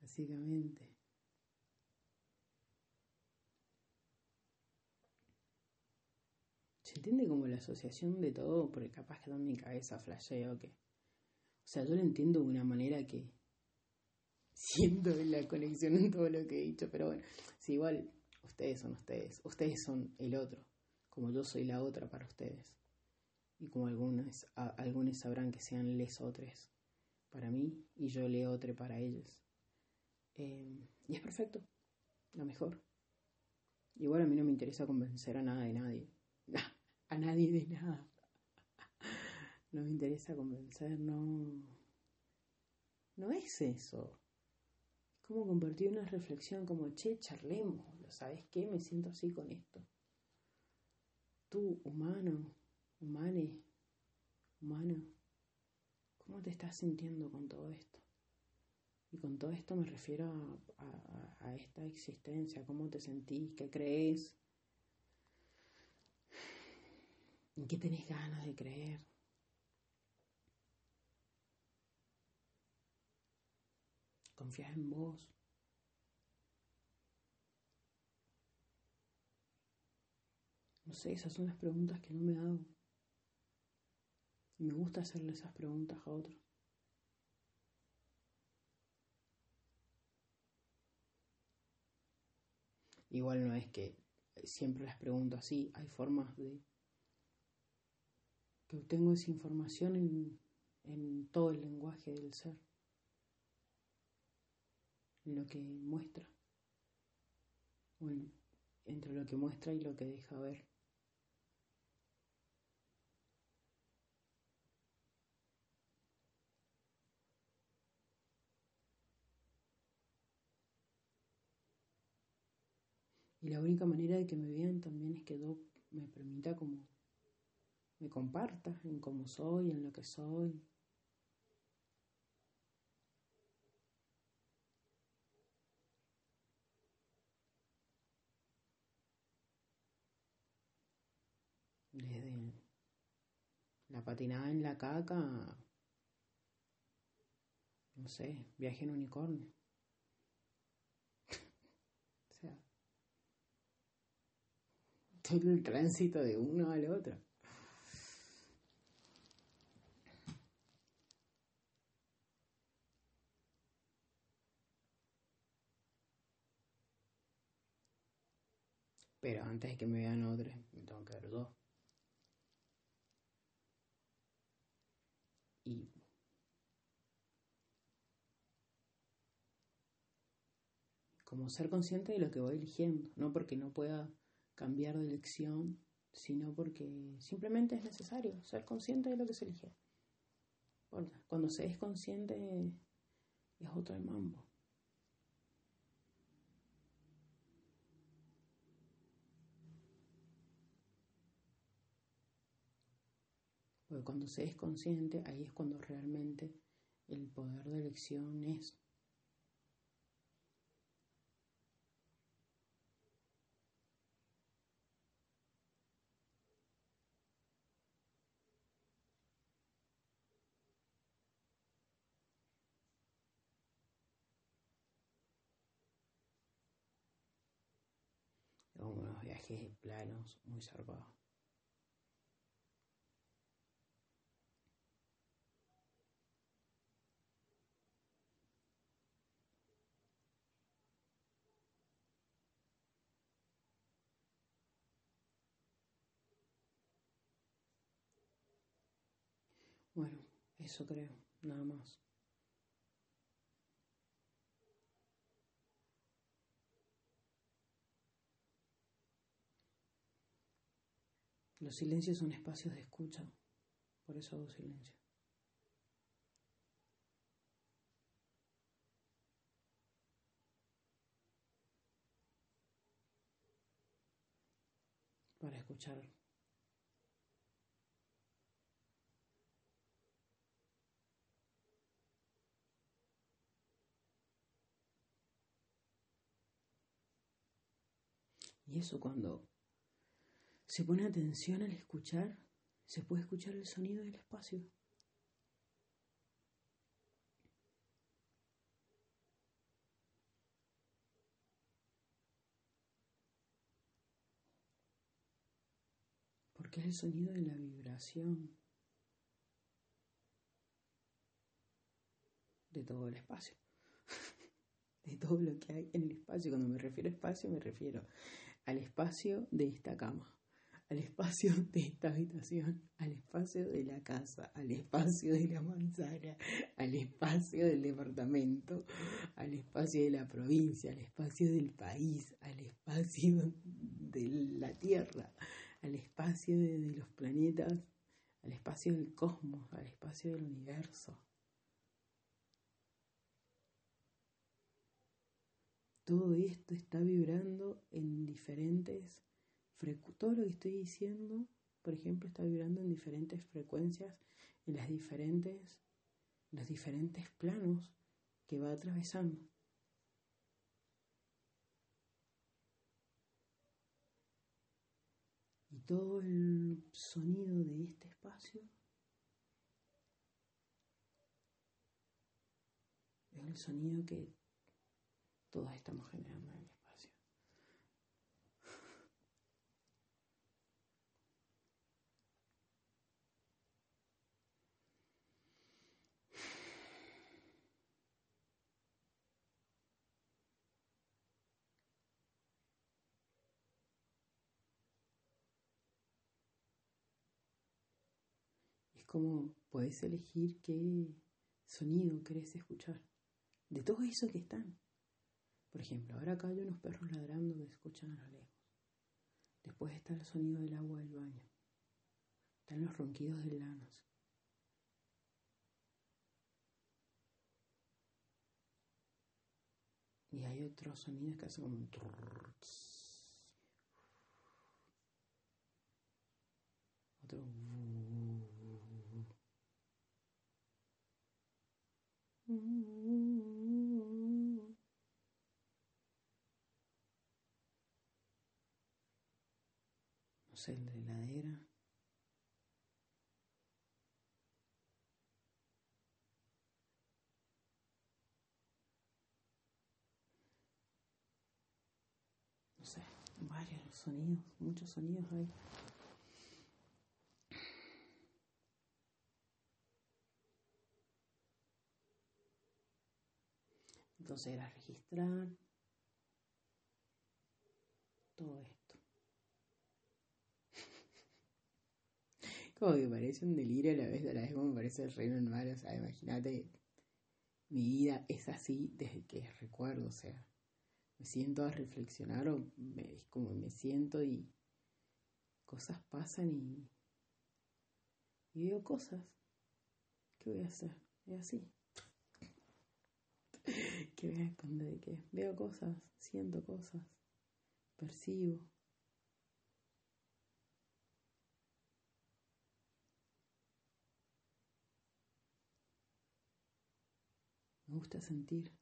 [SPEAKER 1] Básicamente. Se entiende como la asociación de todo, porque capaz que en mi cabeza flasheo que. O sea, yo lo entiendo de una manera que siento la conexión en todo lo que he dicho, pero bueno, si igual ustedes son ustedes, ustedes son el otro, como yo soy la otra para ustedes. Y como algunos, algunos sabrán que sean les otros para mí y yo le otro para ellos. Eh, y es perfecto, lo mejor. Igual a mí no me interesa convencer a nada de nadie. a nadie de nada. No me interesa convencer, no. No es eso. Es como compartir una reflexión, como, che, charlemos, ¿sabes qué? Me siento así con esto. Tú, humano, humane, humano, ¿cómo te estás sintiendo con todo esto? Y con todo esto me refiero a, esta existencia, cómo te sentís, qué crees, ¿En qué tenés ganas de creer? ¿Confías en vos? No sé, esas son las preguntas que no me hago. Y me gusta hacerle esas preguntas a otros. Igual no es que siempre las pregunto así, hay formas de que obtengo esa información en, todo el lenguaje del ser, en lo que muestra, bueno, entre lo que muestra y lo que deja ver. Y la única manera de que me vean también es que Doc me permita como me comparta en cómo soy, en lo que soy. Desde la patinada en la caca, no sé, viaje en unicornio. o sea, todo el tránsito de uno al otro. Pero antes de que me vean otros, me tengo que ver dos. Y como ser consciente de lo que voy eligiendo, no porque no pueda cambiar de elección, sino porque simplemente es necesario ser consciente de lo que se elige. Cuando se es consciente es otro el mambo. Porque cuando se es consciente, ahí es cuando realmente el poder de elección es. Unos viajes planos muy zarpados. Bueno, eso creo, nada más. Los silencios son espacios de escucha, por eso hago silencio. Para escuchar Y eso cuando se pone atención al escuchar, se puede escuchar el sonido del espacio. Porque es el sonido de la vibración de todo el espacio, de todo lo que hay en el espacio. Cuando me refiero a espacio, me refiero al espacio de esta cama, al espacio de esta habitación, al espacio de la casa, al espacio de la manzana, al espacio del departamento, al espacio de la provincia, al espacio del país, al espacio de la Tierra, al espacio de, los planetas, al espacio del cosmos, al espacio del universo. Todo esto está vibrando en diferentes todo lo que estoy diciendo, por ejemplo, está vibrando en diferentes frecuencias, en las diferentes, los diferentes planos que va atravesando. Y todo el sonido de este espacio es el sonido que todos estamos generando en como puedes elegir qué sonido querés escuchar. De todo eso que están. Por ejemplo, ahora acá hay unos perros ladrando que escuchan a lo lejos. Después está el sonido del agua del baño. Están los ronquidos del lanos. Y hay otros sonidos que hacen como un... Otro... No sé, la heladera. No sé, varios sonidos, muchos sonidos hay. Entonces era registrar todo esto. Como que parece un delirio a la vez, a la vez como me parece el reino normal. O sea, imagínate, mi vida es así desde que recuerdo. O sea, me siento a reflexionar o es como me siento y cosas pasan y, y veo cosas. ¿Qué voy a hacer? Es así. ¿Qué voy a esconder de qué? Veo cosas, siento cosas, percibo. Me gusta sentir.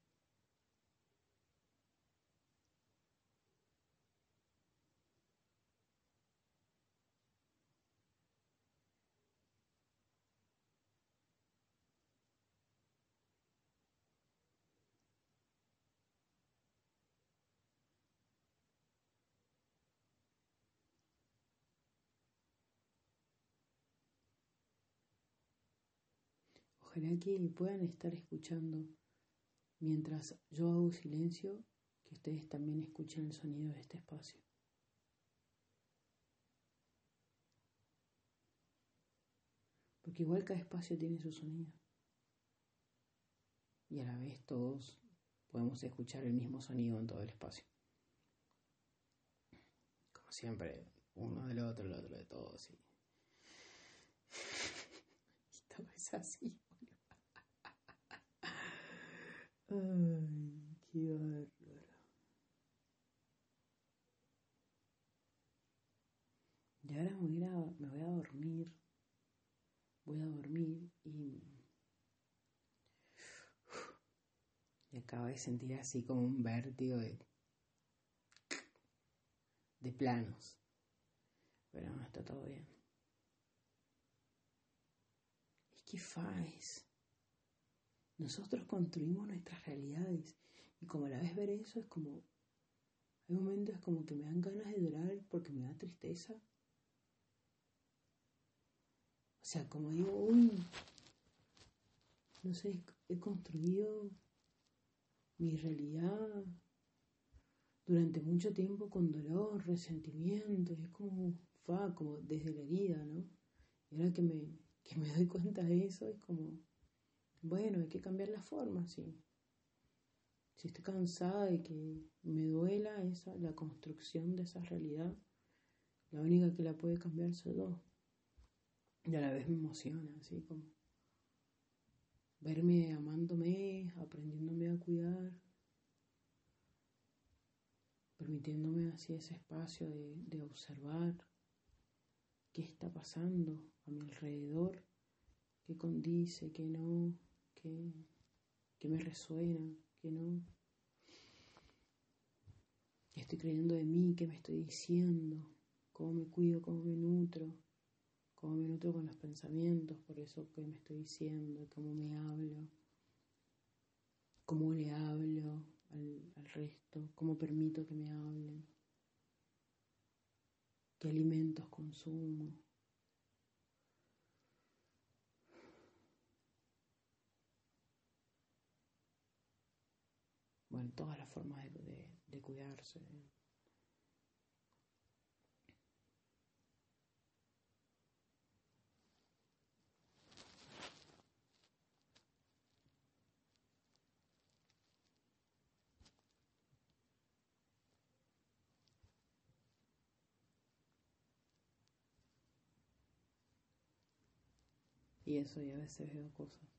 [SPEAKER 1] Ojalá que puedan estar escuchando mientras yo hago silencio, que ustedes también escuchen el sonido de este espacio. Porque igual cada espacio tiene su sonido. Y a la vez todos podemos escuchar el mismo sonido en todo el espacio. Como siempre, uno del otro, el otro de todos. Y, y todo es así. Ay, qué bárbaro. Y ahora me voy, a, me voy a dormir. Voy a dormir y. Y acabo de sentir así como un vértigo de. de planos. pero no está todo bien. ¿Y qué faes? Nosotros construimos nuestras realidades y como a la vez ver eso es como, hay momentos como que me dan ganas de llorar porque me da tristeza. O sea, como digo, uy, no sé, he construido mi realidad durante mucho tiempo con dolor, resentimiento, y es como, fa, como desde la herida, ¿no? Y ahora que me, que me doy cuenta de eso, es como, bueno, hay que cambiar la forma, sí. Si estoy cansada de que me duela esa, la construcción de esa realidad, la única que la puede cambiar soy yo. Y a la vez me emociona, así como verme amándome, aprendiéndome a cuidar, permitiéndome así ese espacio de, observar qué está pasando a mi alrededor, qué condice, qué no, qué, qué me resuena, qué no. ¿Qué estoy creyendo de mí? ¿Qué me estoy diciendo? ¿Cómo me cuido? ¿Cómo me nutro? ¿Cómo me nutro con los pensamientos? Por eso que me estoy diciendo, cómo me hablo, cómo le hablo, al, resto, cómo permito que me hablen, qué alimentos consumo. Bueno, todas las formas de cuidarse. Y eso, y a veces veo cosas.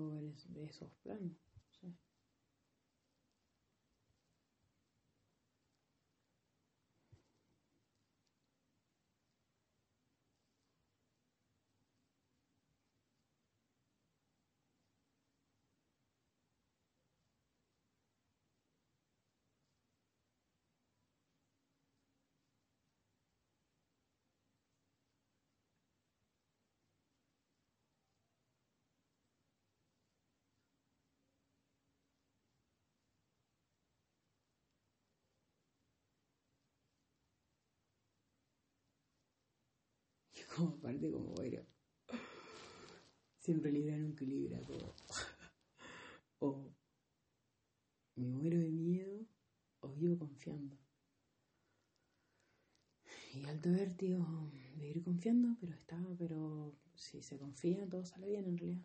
[SPEAKER 1] på Resoppen. Så. Como aparte como bueno siempre libra no equilibra todo o me muero de miedo o vivo confiando. Y alto vértigo de ir confiando pero estaba pero si se confía todo sale bien en realidad.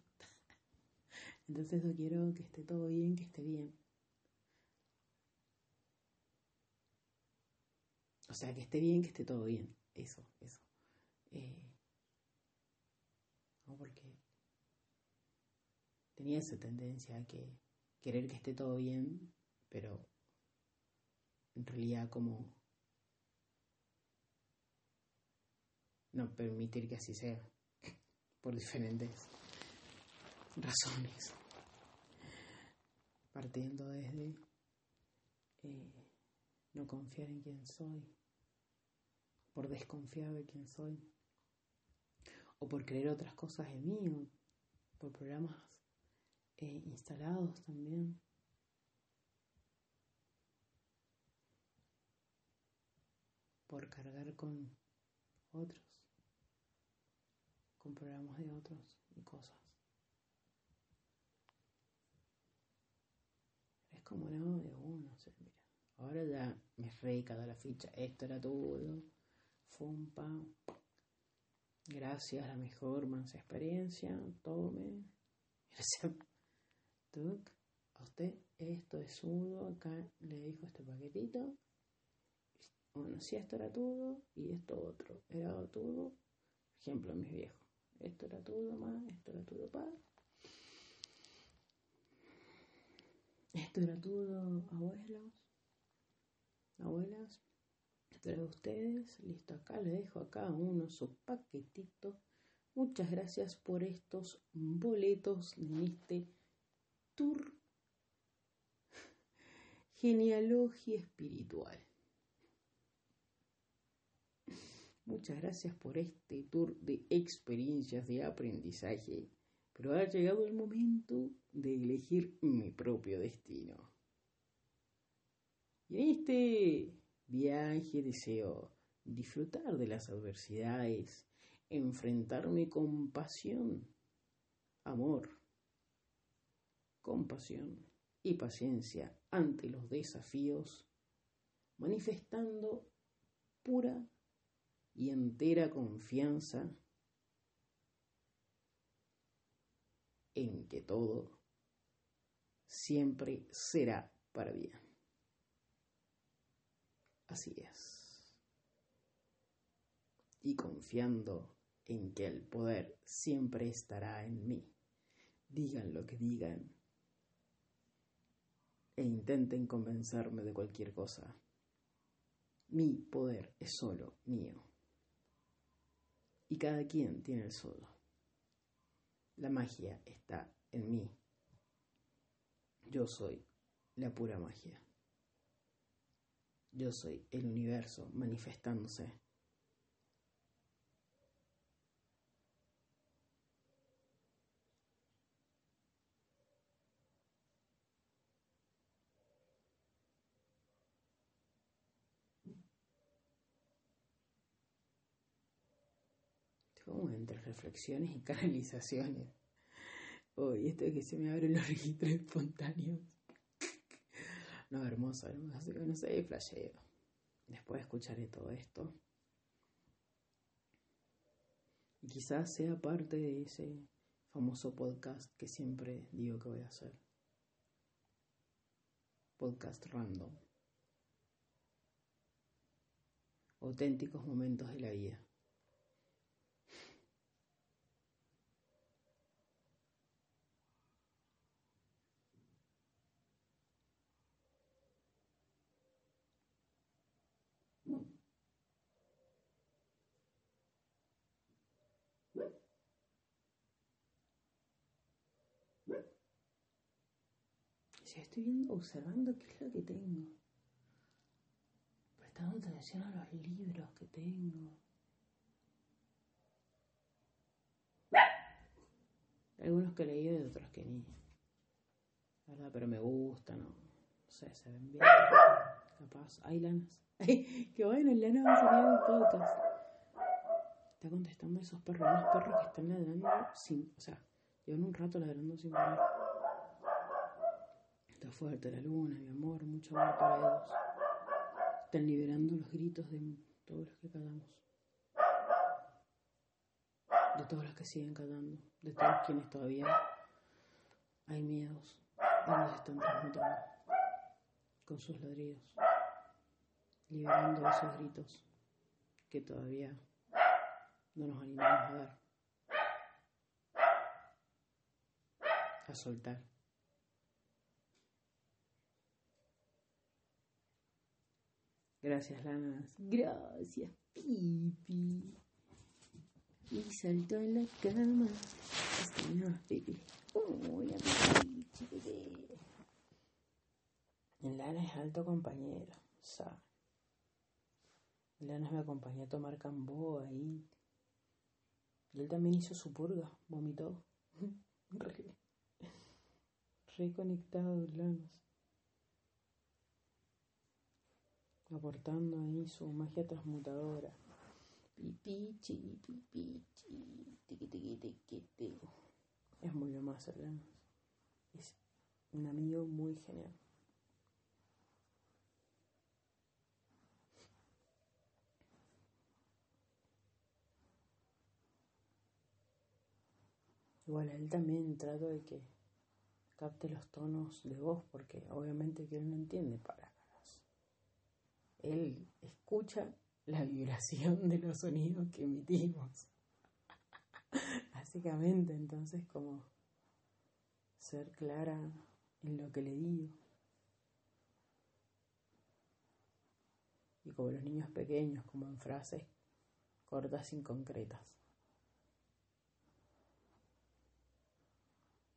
[SPEAKER 1] Entonces yo quiero que esté todo bien que esté bien. O sea que esté bien que esté todo bien. Eso eso eh, porque tenía esa tendencia a que querer que esté todo bien, pero en realidad como no permitir que así sea, por diferentes razones, partiendo desde eh, no confiar en quien soy, por desconfiar de quien soy o por creer otras cosas de mí, o por programas eh, instalados también. Por cargar con otros, con programas de otros y cosas. Es como no, de uno, o mira, ahora ya me re la ficha, esto era todo, fumpa, Gracias, la mejor mansa experiencia. Tome. Gracias. A usted, esto es sudo. Acá le dijo este paquetito. Bueno, si esto era todo y esto otro. Era todo. Ejemplo, mis viejos. Esto era todo más, esto era todo para. Esto era todo abuelos, abuelas, de ustedes. Listo, acá le dejo a cada uno su paquetito. Muchas gracias por estos boletos en este tour genealogía espiritual. Muchas gracias por este tour de experiencias de aprendizaje, pero ha llegado el momento de elegir mi propio destino. Y en este viaje deseo disfrutar de las adversidades, enfrentarme con pasión, amor, compasión y paciencia ante los desafíos, manifestando pura y entera confianza en que todo siempre será para bien. Así es. Y confiando en que el poder siempre estará en mí. Digan lo que digan e intenten convencerme de cualquier cosa. Mi poder es solo mío. Y cada quien tiene el solo. La magia está en mí. Yo soy la pura magia. Yo soy el universo manifestándose. Como entre reflexiones y canalizaciones. Hoy esto es que se me abren los registros espontáneos. No, hermoso, hermoso. No sé, flasheo. Después escucharé todo esto. Y quizás sea parte de ese famoso podcast que siempre digo que voy a hacer. Podcast random. Auténticos momentos de la vida. Estoy viendo, observando qué es lo que tengo. Prestando atención a los libros que tengo. Algunos que he leído y otros que ni. ¿Verdad? Pero me gustan, ¿no? No sé, se ven bien. Capaz. Hay lanas. qué bueno, lana va a salir el podcast. Está contestando a esos perros, unos perros que están ladrando sin. O sea, llevan un rato ladrando sin parar fuerte la luna, mi amor, mucho amor para ellos. Están liberando los gritos de todos los que cantamos. De todos los que siguen cantando. De todos quienes todavía hay miedos. Y nos están transmutando con sus ladridos. Liberando esos gritos que todavía no nos animamos a dar. A soltar. Gracias, Lanas. Gracias, Pipi. Y saltó en la cama. No, Pipi. Hola, Pipi, Lana es alto compañero, ¿sabes? Lana me acompañó a tomar cambo ahí. Y él también hizo su purga, vomitó. Re, reconectado, Lanas. Aportando ahí su magia transmutadora. Pipichi, pipichi, tiqui, tiqui, tiqui, Es muy lo más cercano. Es un amigo muy genial. Igual él también trato de que capte los tonos de voz, porque obviamente que él no entiende para él escucha la vibración de los sonidos que emitimos. Básicamente, entonces, como ser clara en lo que le digo. Y como los niños pequeños, como en frases cortas y concretas.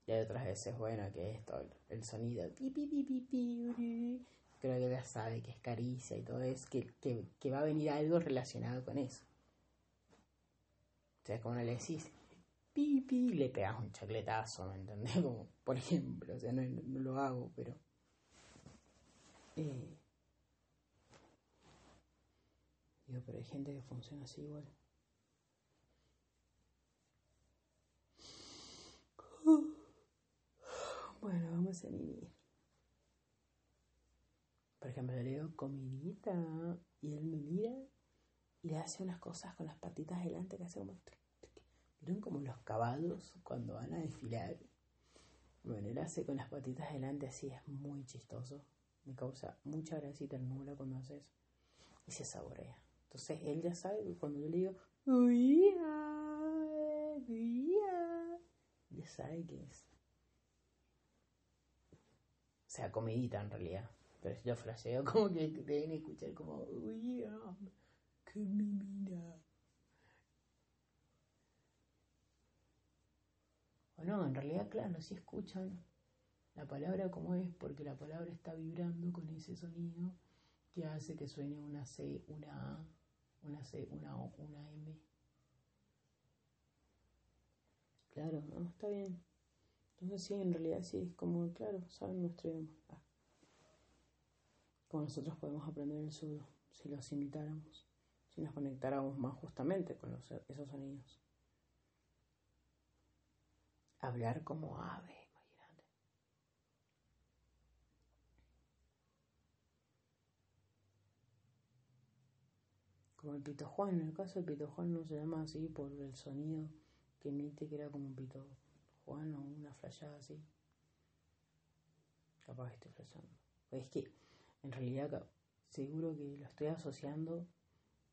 [SPEAKER 1] Y hay otras veces, bueno, que esto, el sonido, pi, pi, pi, creo que ya sabe que es caricia y todo es que, que, va a venir algo relacionado con eso. O sea, como le decís, pipi, le pegas un chacletazo, ¿me entendés? Como, por ejemplo, o sea, no, lo hago, pero... Eh, digo, pero hay gente que funciona así igual. Bueno, vamos a vivir. Por ejemplo, le digo comidita y él me mira y le hace unas cosas con las patitas delante que hace como... ¿Vieron como los caballos cuando van a desfilar? Bueno, él hace con las patitas delante así, es muy chistoso. Me causa mucha gracia y ternura cuando hace eso. Y se saborea. Entonces él ya sabe que cuando yo le digo, ya sabe que es. O sea, comidita en realidad. Pero yo flasheo como que deben escuchar como, uy, qué mira. O no, en realidad, claro, si escuchan la palabra como es, porque la palabra está vibrando con ese sonido que hace que suene una C, una A, una C, una O, una M. Claro, no, está bien. Entonces sí, en realidad sí, es como, claro, saben nuestro idioma. Ah. Como nosotros podemos aprender el suyo si los imitáramos, si nos conectáramos más justamente con esos sonidos. Hablar como ave, imagínate. Como el pito Juan, en el caso del pito Juan no se llama así por el sonido que emite, que era como un pito Juan o una flashada así. Capaz que estoy flashando. Es que en realidad seguro que lo estoy asociando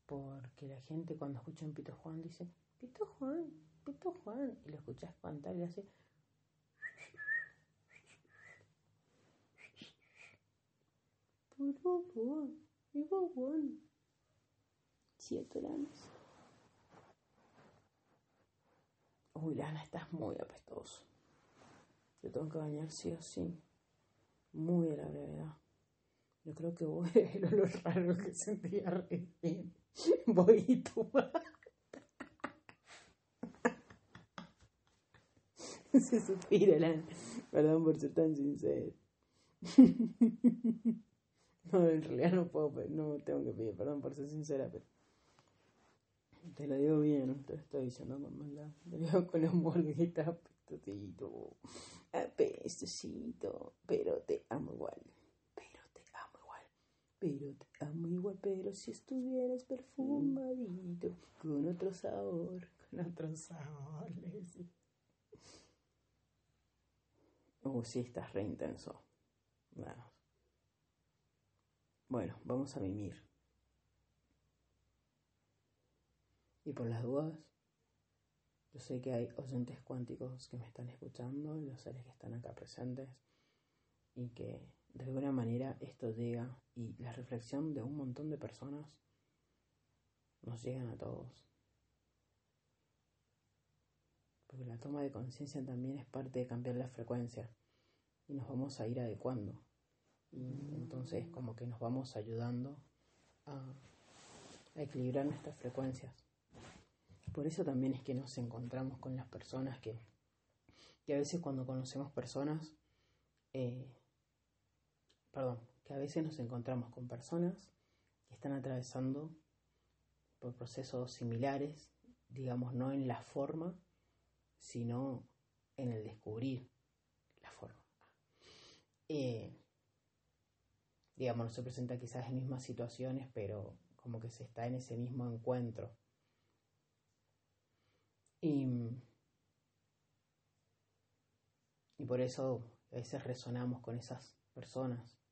[SPEAKER 1] porque la gente cuando escucha un Pito Juan dice, Pito Juan, Pito Juan, y lo escuchas cantar y hace... Por favor, Pito Juan. Siete lanas. Uy, Lana, estás muy apestoso. Yo tengo que bañar sí o sí. Muy a la brevedad. Yo creo que voy el olor raro que sentía recién. Voy y tú Se suspira, Lana. Perdón por ser tan sincero. No, en realidad no puedo, no tengo que pedir perdón por ser sincera, pero te lo digo bien, te lo estoy diciendo con maldad. Te lo digo con amor que está apestosito. Apestosito. Pero te amo igual. Pero te amo igual. Pero te amo igual. Pero si estuvieras perfumadito. Con otro sabor. Con otro sabor. Le Oh, sí, estás re intenso. Bueno. Bueno, vamos a mimir. Y por las dudas, yo sé que hay oyentes cuánticos que me están escuchando, los seres que están acá presentes, y que de alguna manera esto llega y la reflexión de un montón de personas nos llegan a todos. Porque la toma de conciencia también es parte de cambiar la frecuencia y nos vamos a ir adecuando. Y entonces como que nos vamos ayudando a, equilibrar nuestras frecuencias. Por eso también es que nos encontramos con las personas que, que a veces cuando conocemos personas, eh, perdón, que a veces nos encontramos con personas que están atravesando por procesos similares, digamos, no en la forma, sino en el descubrir la forma. Eh, digamos, no se presenta quizás en mismas situaciones, pero como que se está en ese mismo encuentro y, por eso a veces resonamos con esas personas.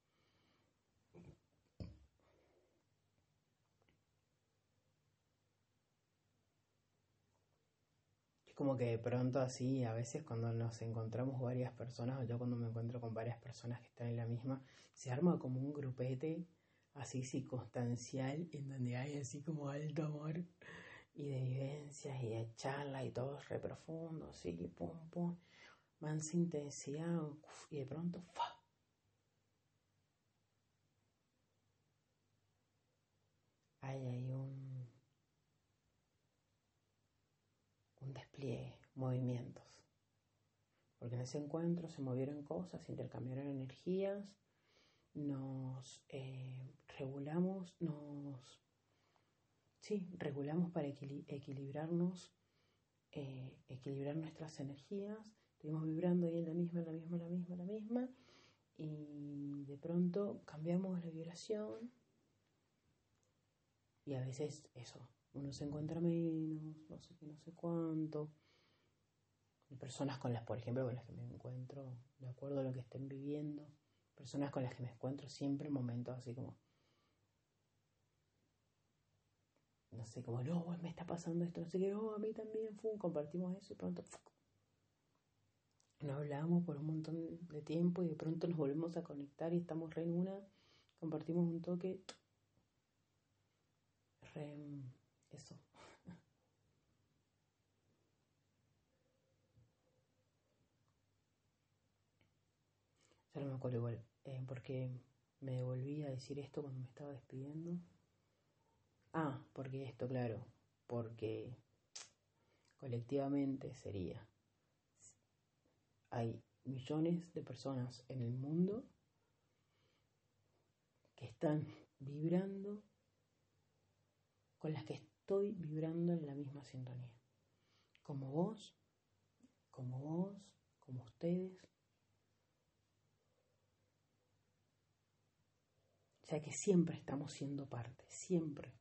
[SPEAKER 1] como que de pronto así, a veces cuando nos encontramos varias personas, o yo cuando me encuentro con varias personas que están en la misma, se arma como un grupete así circunstancial en donde hay así como alto amor y de vivencias y de charlas y todo re profundo, así, que pum, pum, mansa intensidad y de pronto, fa. Ahí hay un movimientos. Porque en ese encuentro se movieron cosas, intercambiaron energías, nos eh, regulamos, nos sí, regulamos para equilibrarnos, eh, equilibrar nuestras energías. Estuvimos vibrando ahí en la misma, la misma, la misma, la misma. Y de pronto cambiamos la vibración. Y a veces eso, uno se encuentra menos, no sé qué, no sé cuánto. Personas con las, por ejemplo, con las que me encuentro, de acuerdo a lo que estén viviendo. Personas con las que me encuentro siempre en momentos así como no sé, como, no, me está pasando esto, no sé qué, no, a mí también, fue compartimos eso y pronto, nos hablamos por un montón de tiempo y de pronto nos volvemos a conectar y estamos re en una, compartimos un toque, re, eso. Ya no me acuerdo igual, eh, porque me devolví a decir esto cuando me estaba despidiendo. Ah, porque esto, claro, porque colectivamente sería, hay millones de personas en el mundo que están vibrando con las que estoy vibrando en la misma sintonía. Como vos, como vos, como ustedes. O sea que siempre estamos siendo parte, siempre.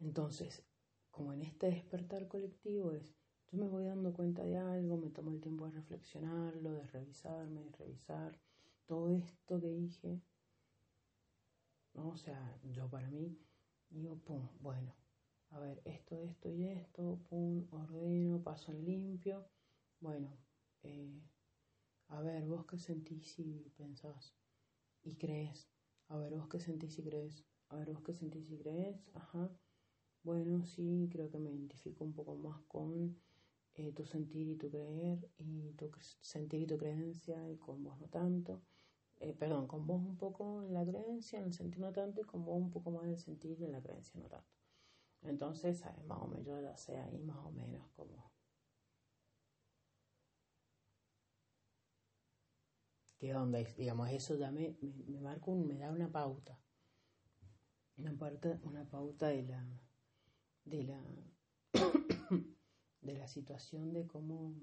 [SPEAKER 1] Entonces, como en este despertar colectivo es, yo me voy dando cuenta de algo, me tomo el tiempo de reflexionarlo, de revisarme, de revisar todo esto que dije, ¿no? O sea, yo para mí digo, pum, bueno, a ver, esto, esto y esto, pum, ordeno, paso en limpio, bueno, eh, a ver, vos qué sentís y pensás y crees, a ver, vos qué sentís y crees, a ver, vos qué sentís y crees, ajá, bueno, sí, creo que me identifico un poco más con eh, tu sentir y tu creer, y tu sentir y tu creencia, y con vos no tanto. Eh, perdón, con vos un poco en la creencia, en el sentir no tanto, y con vos un poco más en el sentir y en la creencia no tanto. Entonces, más o menos, yo ya sé ahí más o menos como... ¿Qué onda? Digamos, eso ya me, me, marca, me da una pauta. Una pauta, una pauta de la de la, de la situación de cómo,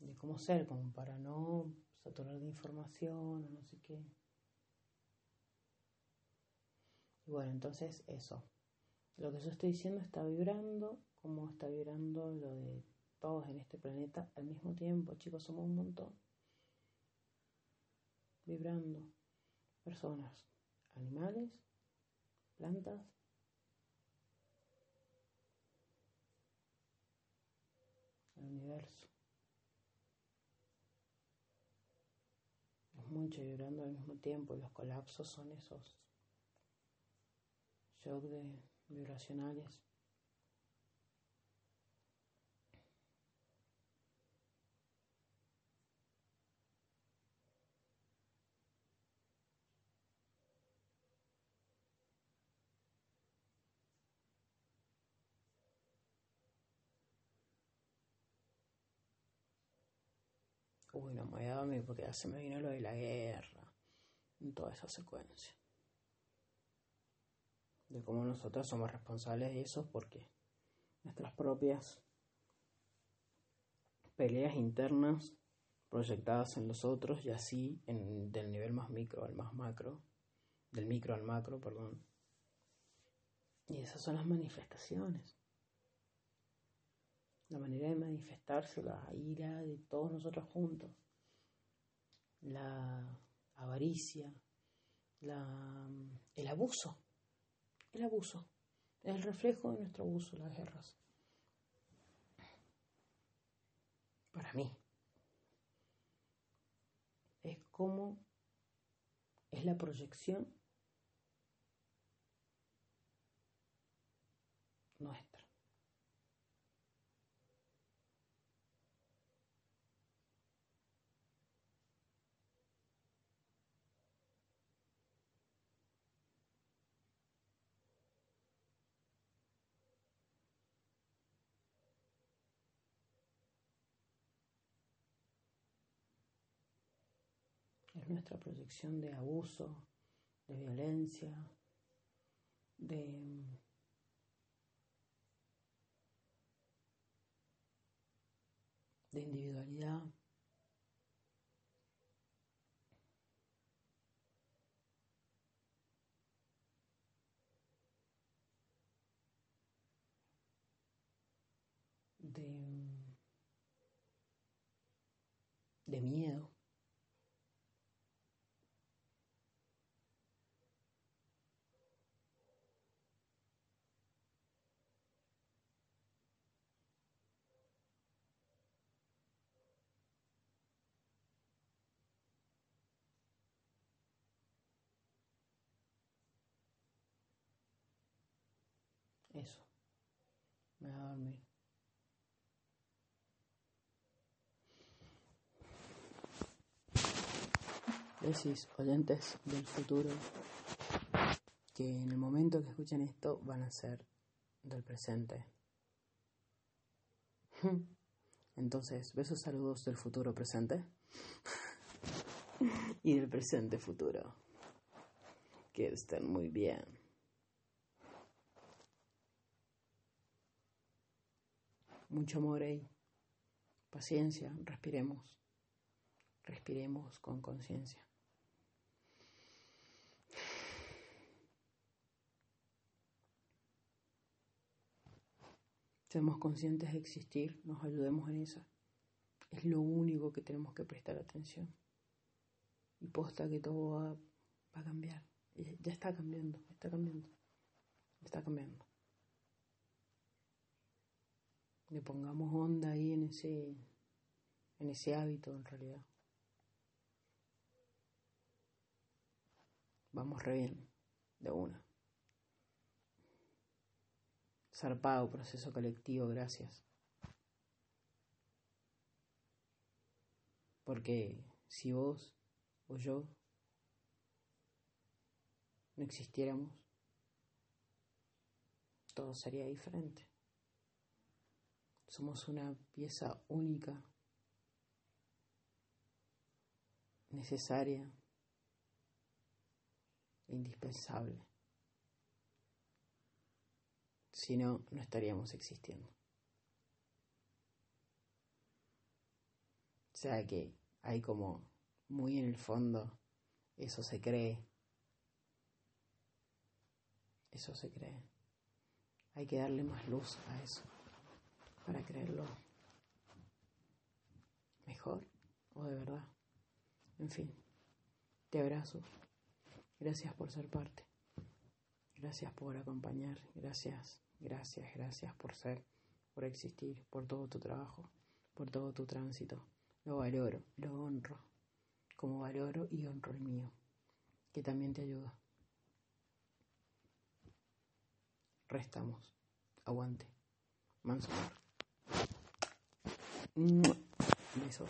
[SPEAKER 1] de cómo ser, como para no saturar de información o no sé qué. Y bueno, entonces eso. Lo que yo estoy diciendo está vibrando, como está vibrando lo de todos en este planeta al mismo tiempo. Chicos, somos un montón. Vibrando. Personas, animales plantas. El universo. Es mucho vibrando al mismo tiempo. Los colapsos son esos shock de vibracionales. Dormir porque ya se me vino lo de la guerra, en toda esa secuencia. De cómo nosotros somos responsables de eso porque nuestras propias peleas internas proyectadas en los otros y así en, del nivel más micro al más macro, del micro al macro, perdón. Y esas son las manifestaciones la manera de manifestarse, la ira de todos nosotros juntos, la avaricia, el abuso, el abuso, el reflejo de nuestro abuso, las guerras. Para mí, es como es la proyección nuestra. Nuestra proyección de abuso, de violencia, de individualidad. de miedo. Eso. Me va a dormir. Decís, oyentes del futuro, que en el momento que escuchen esto van a ser del presente. Entonces, besos saludos del futuro presente y del presente futuro. Que estén muy bien. Mucho amor ahí. Paciencia, respiremos. Respiremos con conciencia. Seamos conscientes de existir, nos ayudemos en eso. Es lo único que tenemos que prestar atención. Y posta que todo va, a cambiar. Ya está cambiando, está cambiando, está cambiando. Le pongamos onda ahí en ese, en ese hábito en realidad. Vamos re bien, de una. Zarpado, proceso colectivo, gracias. Porque si vos o yo no existiéramos, todo sería diferente. Somos una pieza única, necesaria, indispensable. Si no, no estaríamos existiendo. O sea que hay como muy en el fondo, eso se cree. Eso se cree. Hay que darle más luz a eso para creerlo mejor o de verdad. En fin, te abrazo. Gracias por ser parte. Gracias por acompañar. Gracias, gracias, gracias por ser, por existir, por todo tu trabajo, por todo tu tránsito. Lo valoro, lo honro, como valoro y honro el mío, que también te ayuda. Restamos. Aguante. Manso. Besos.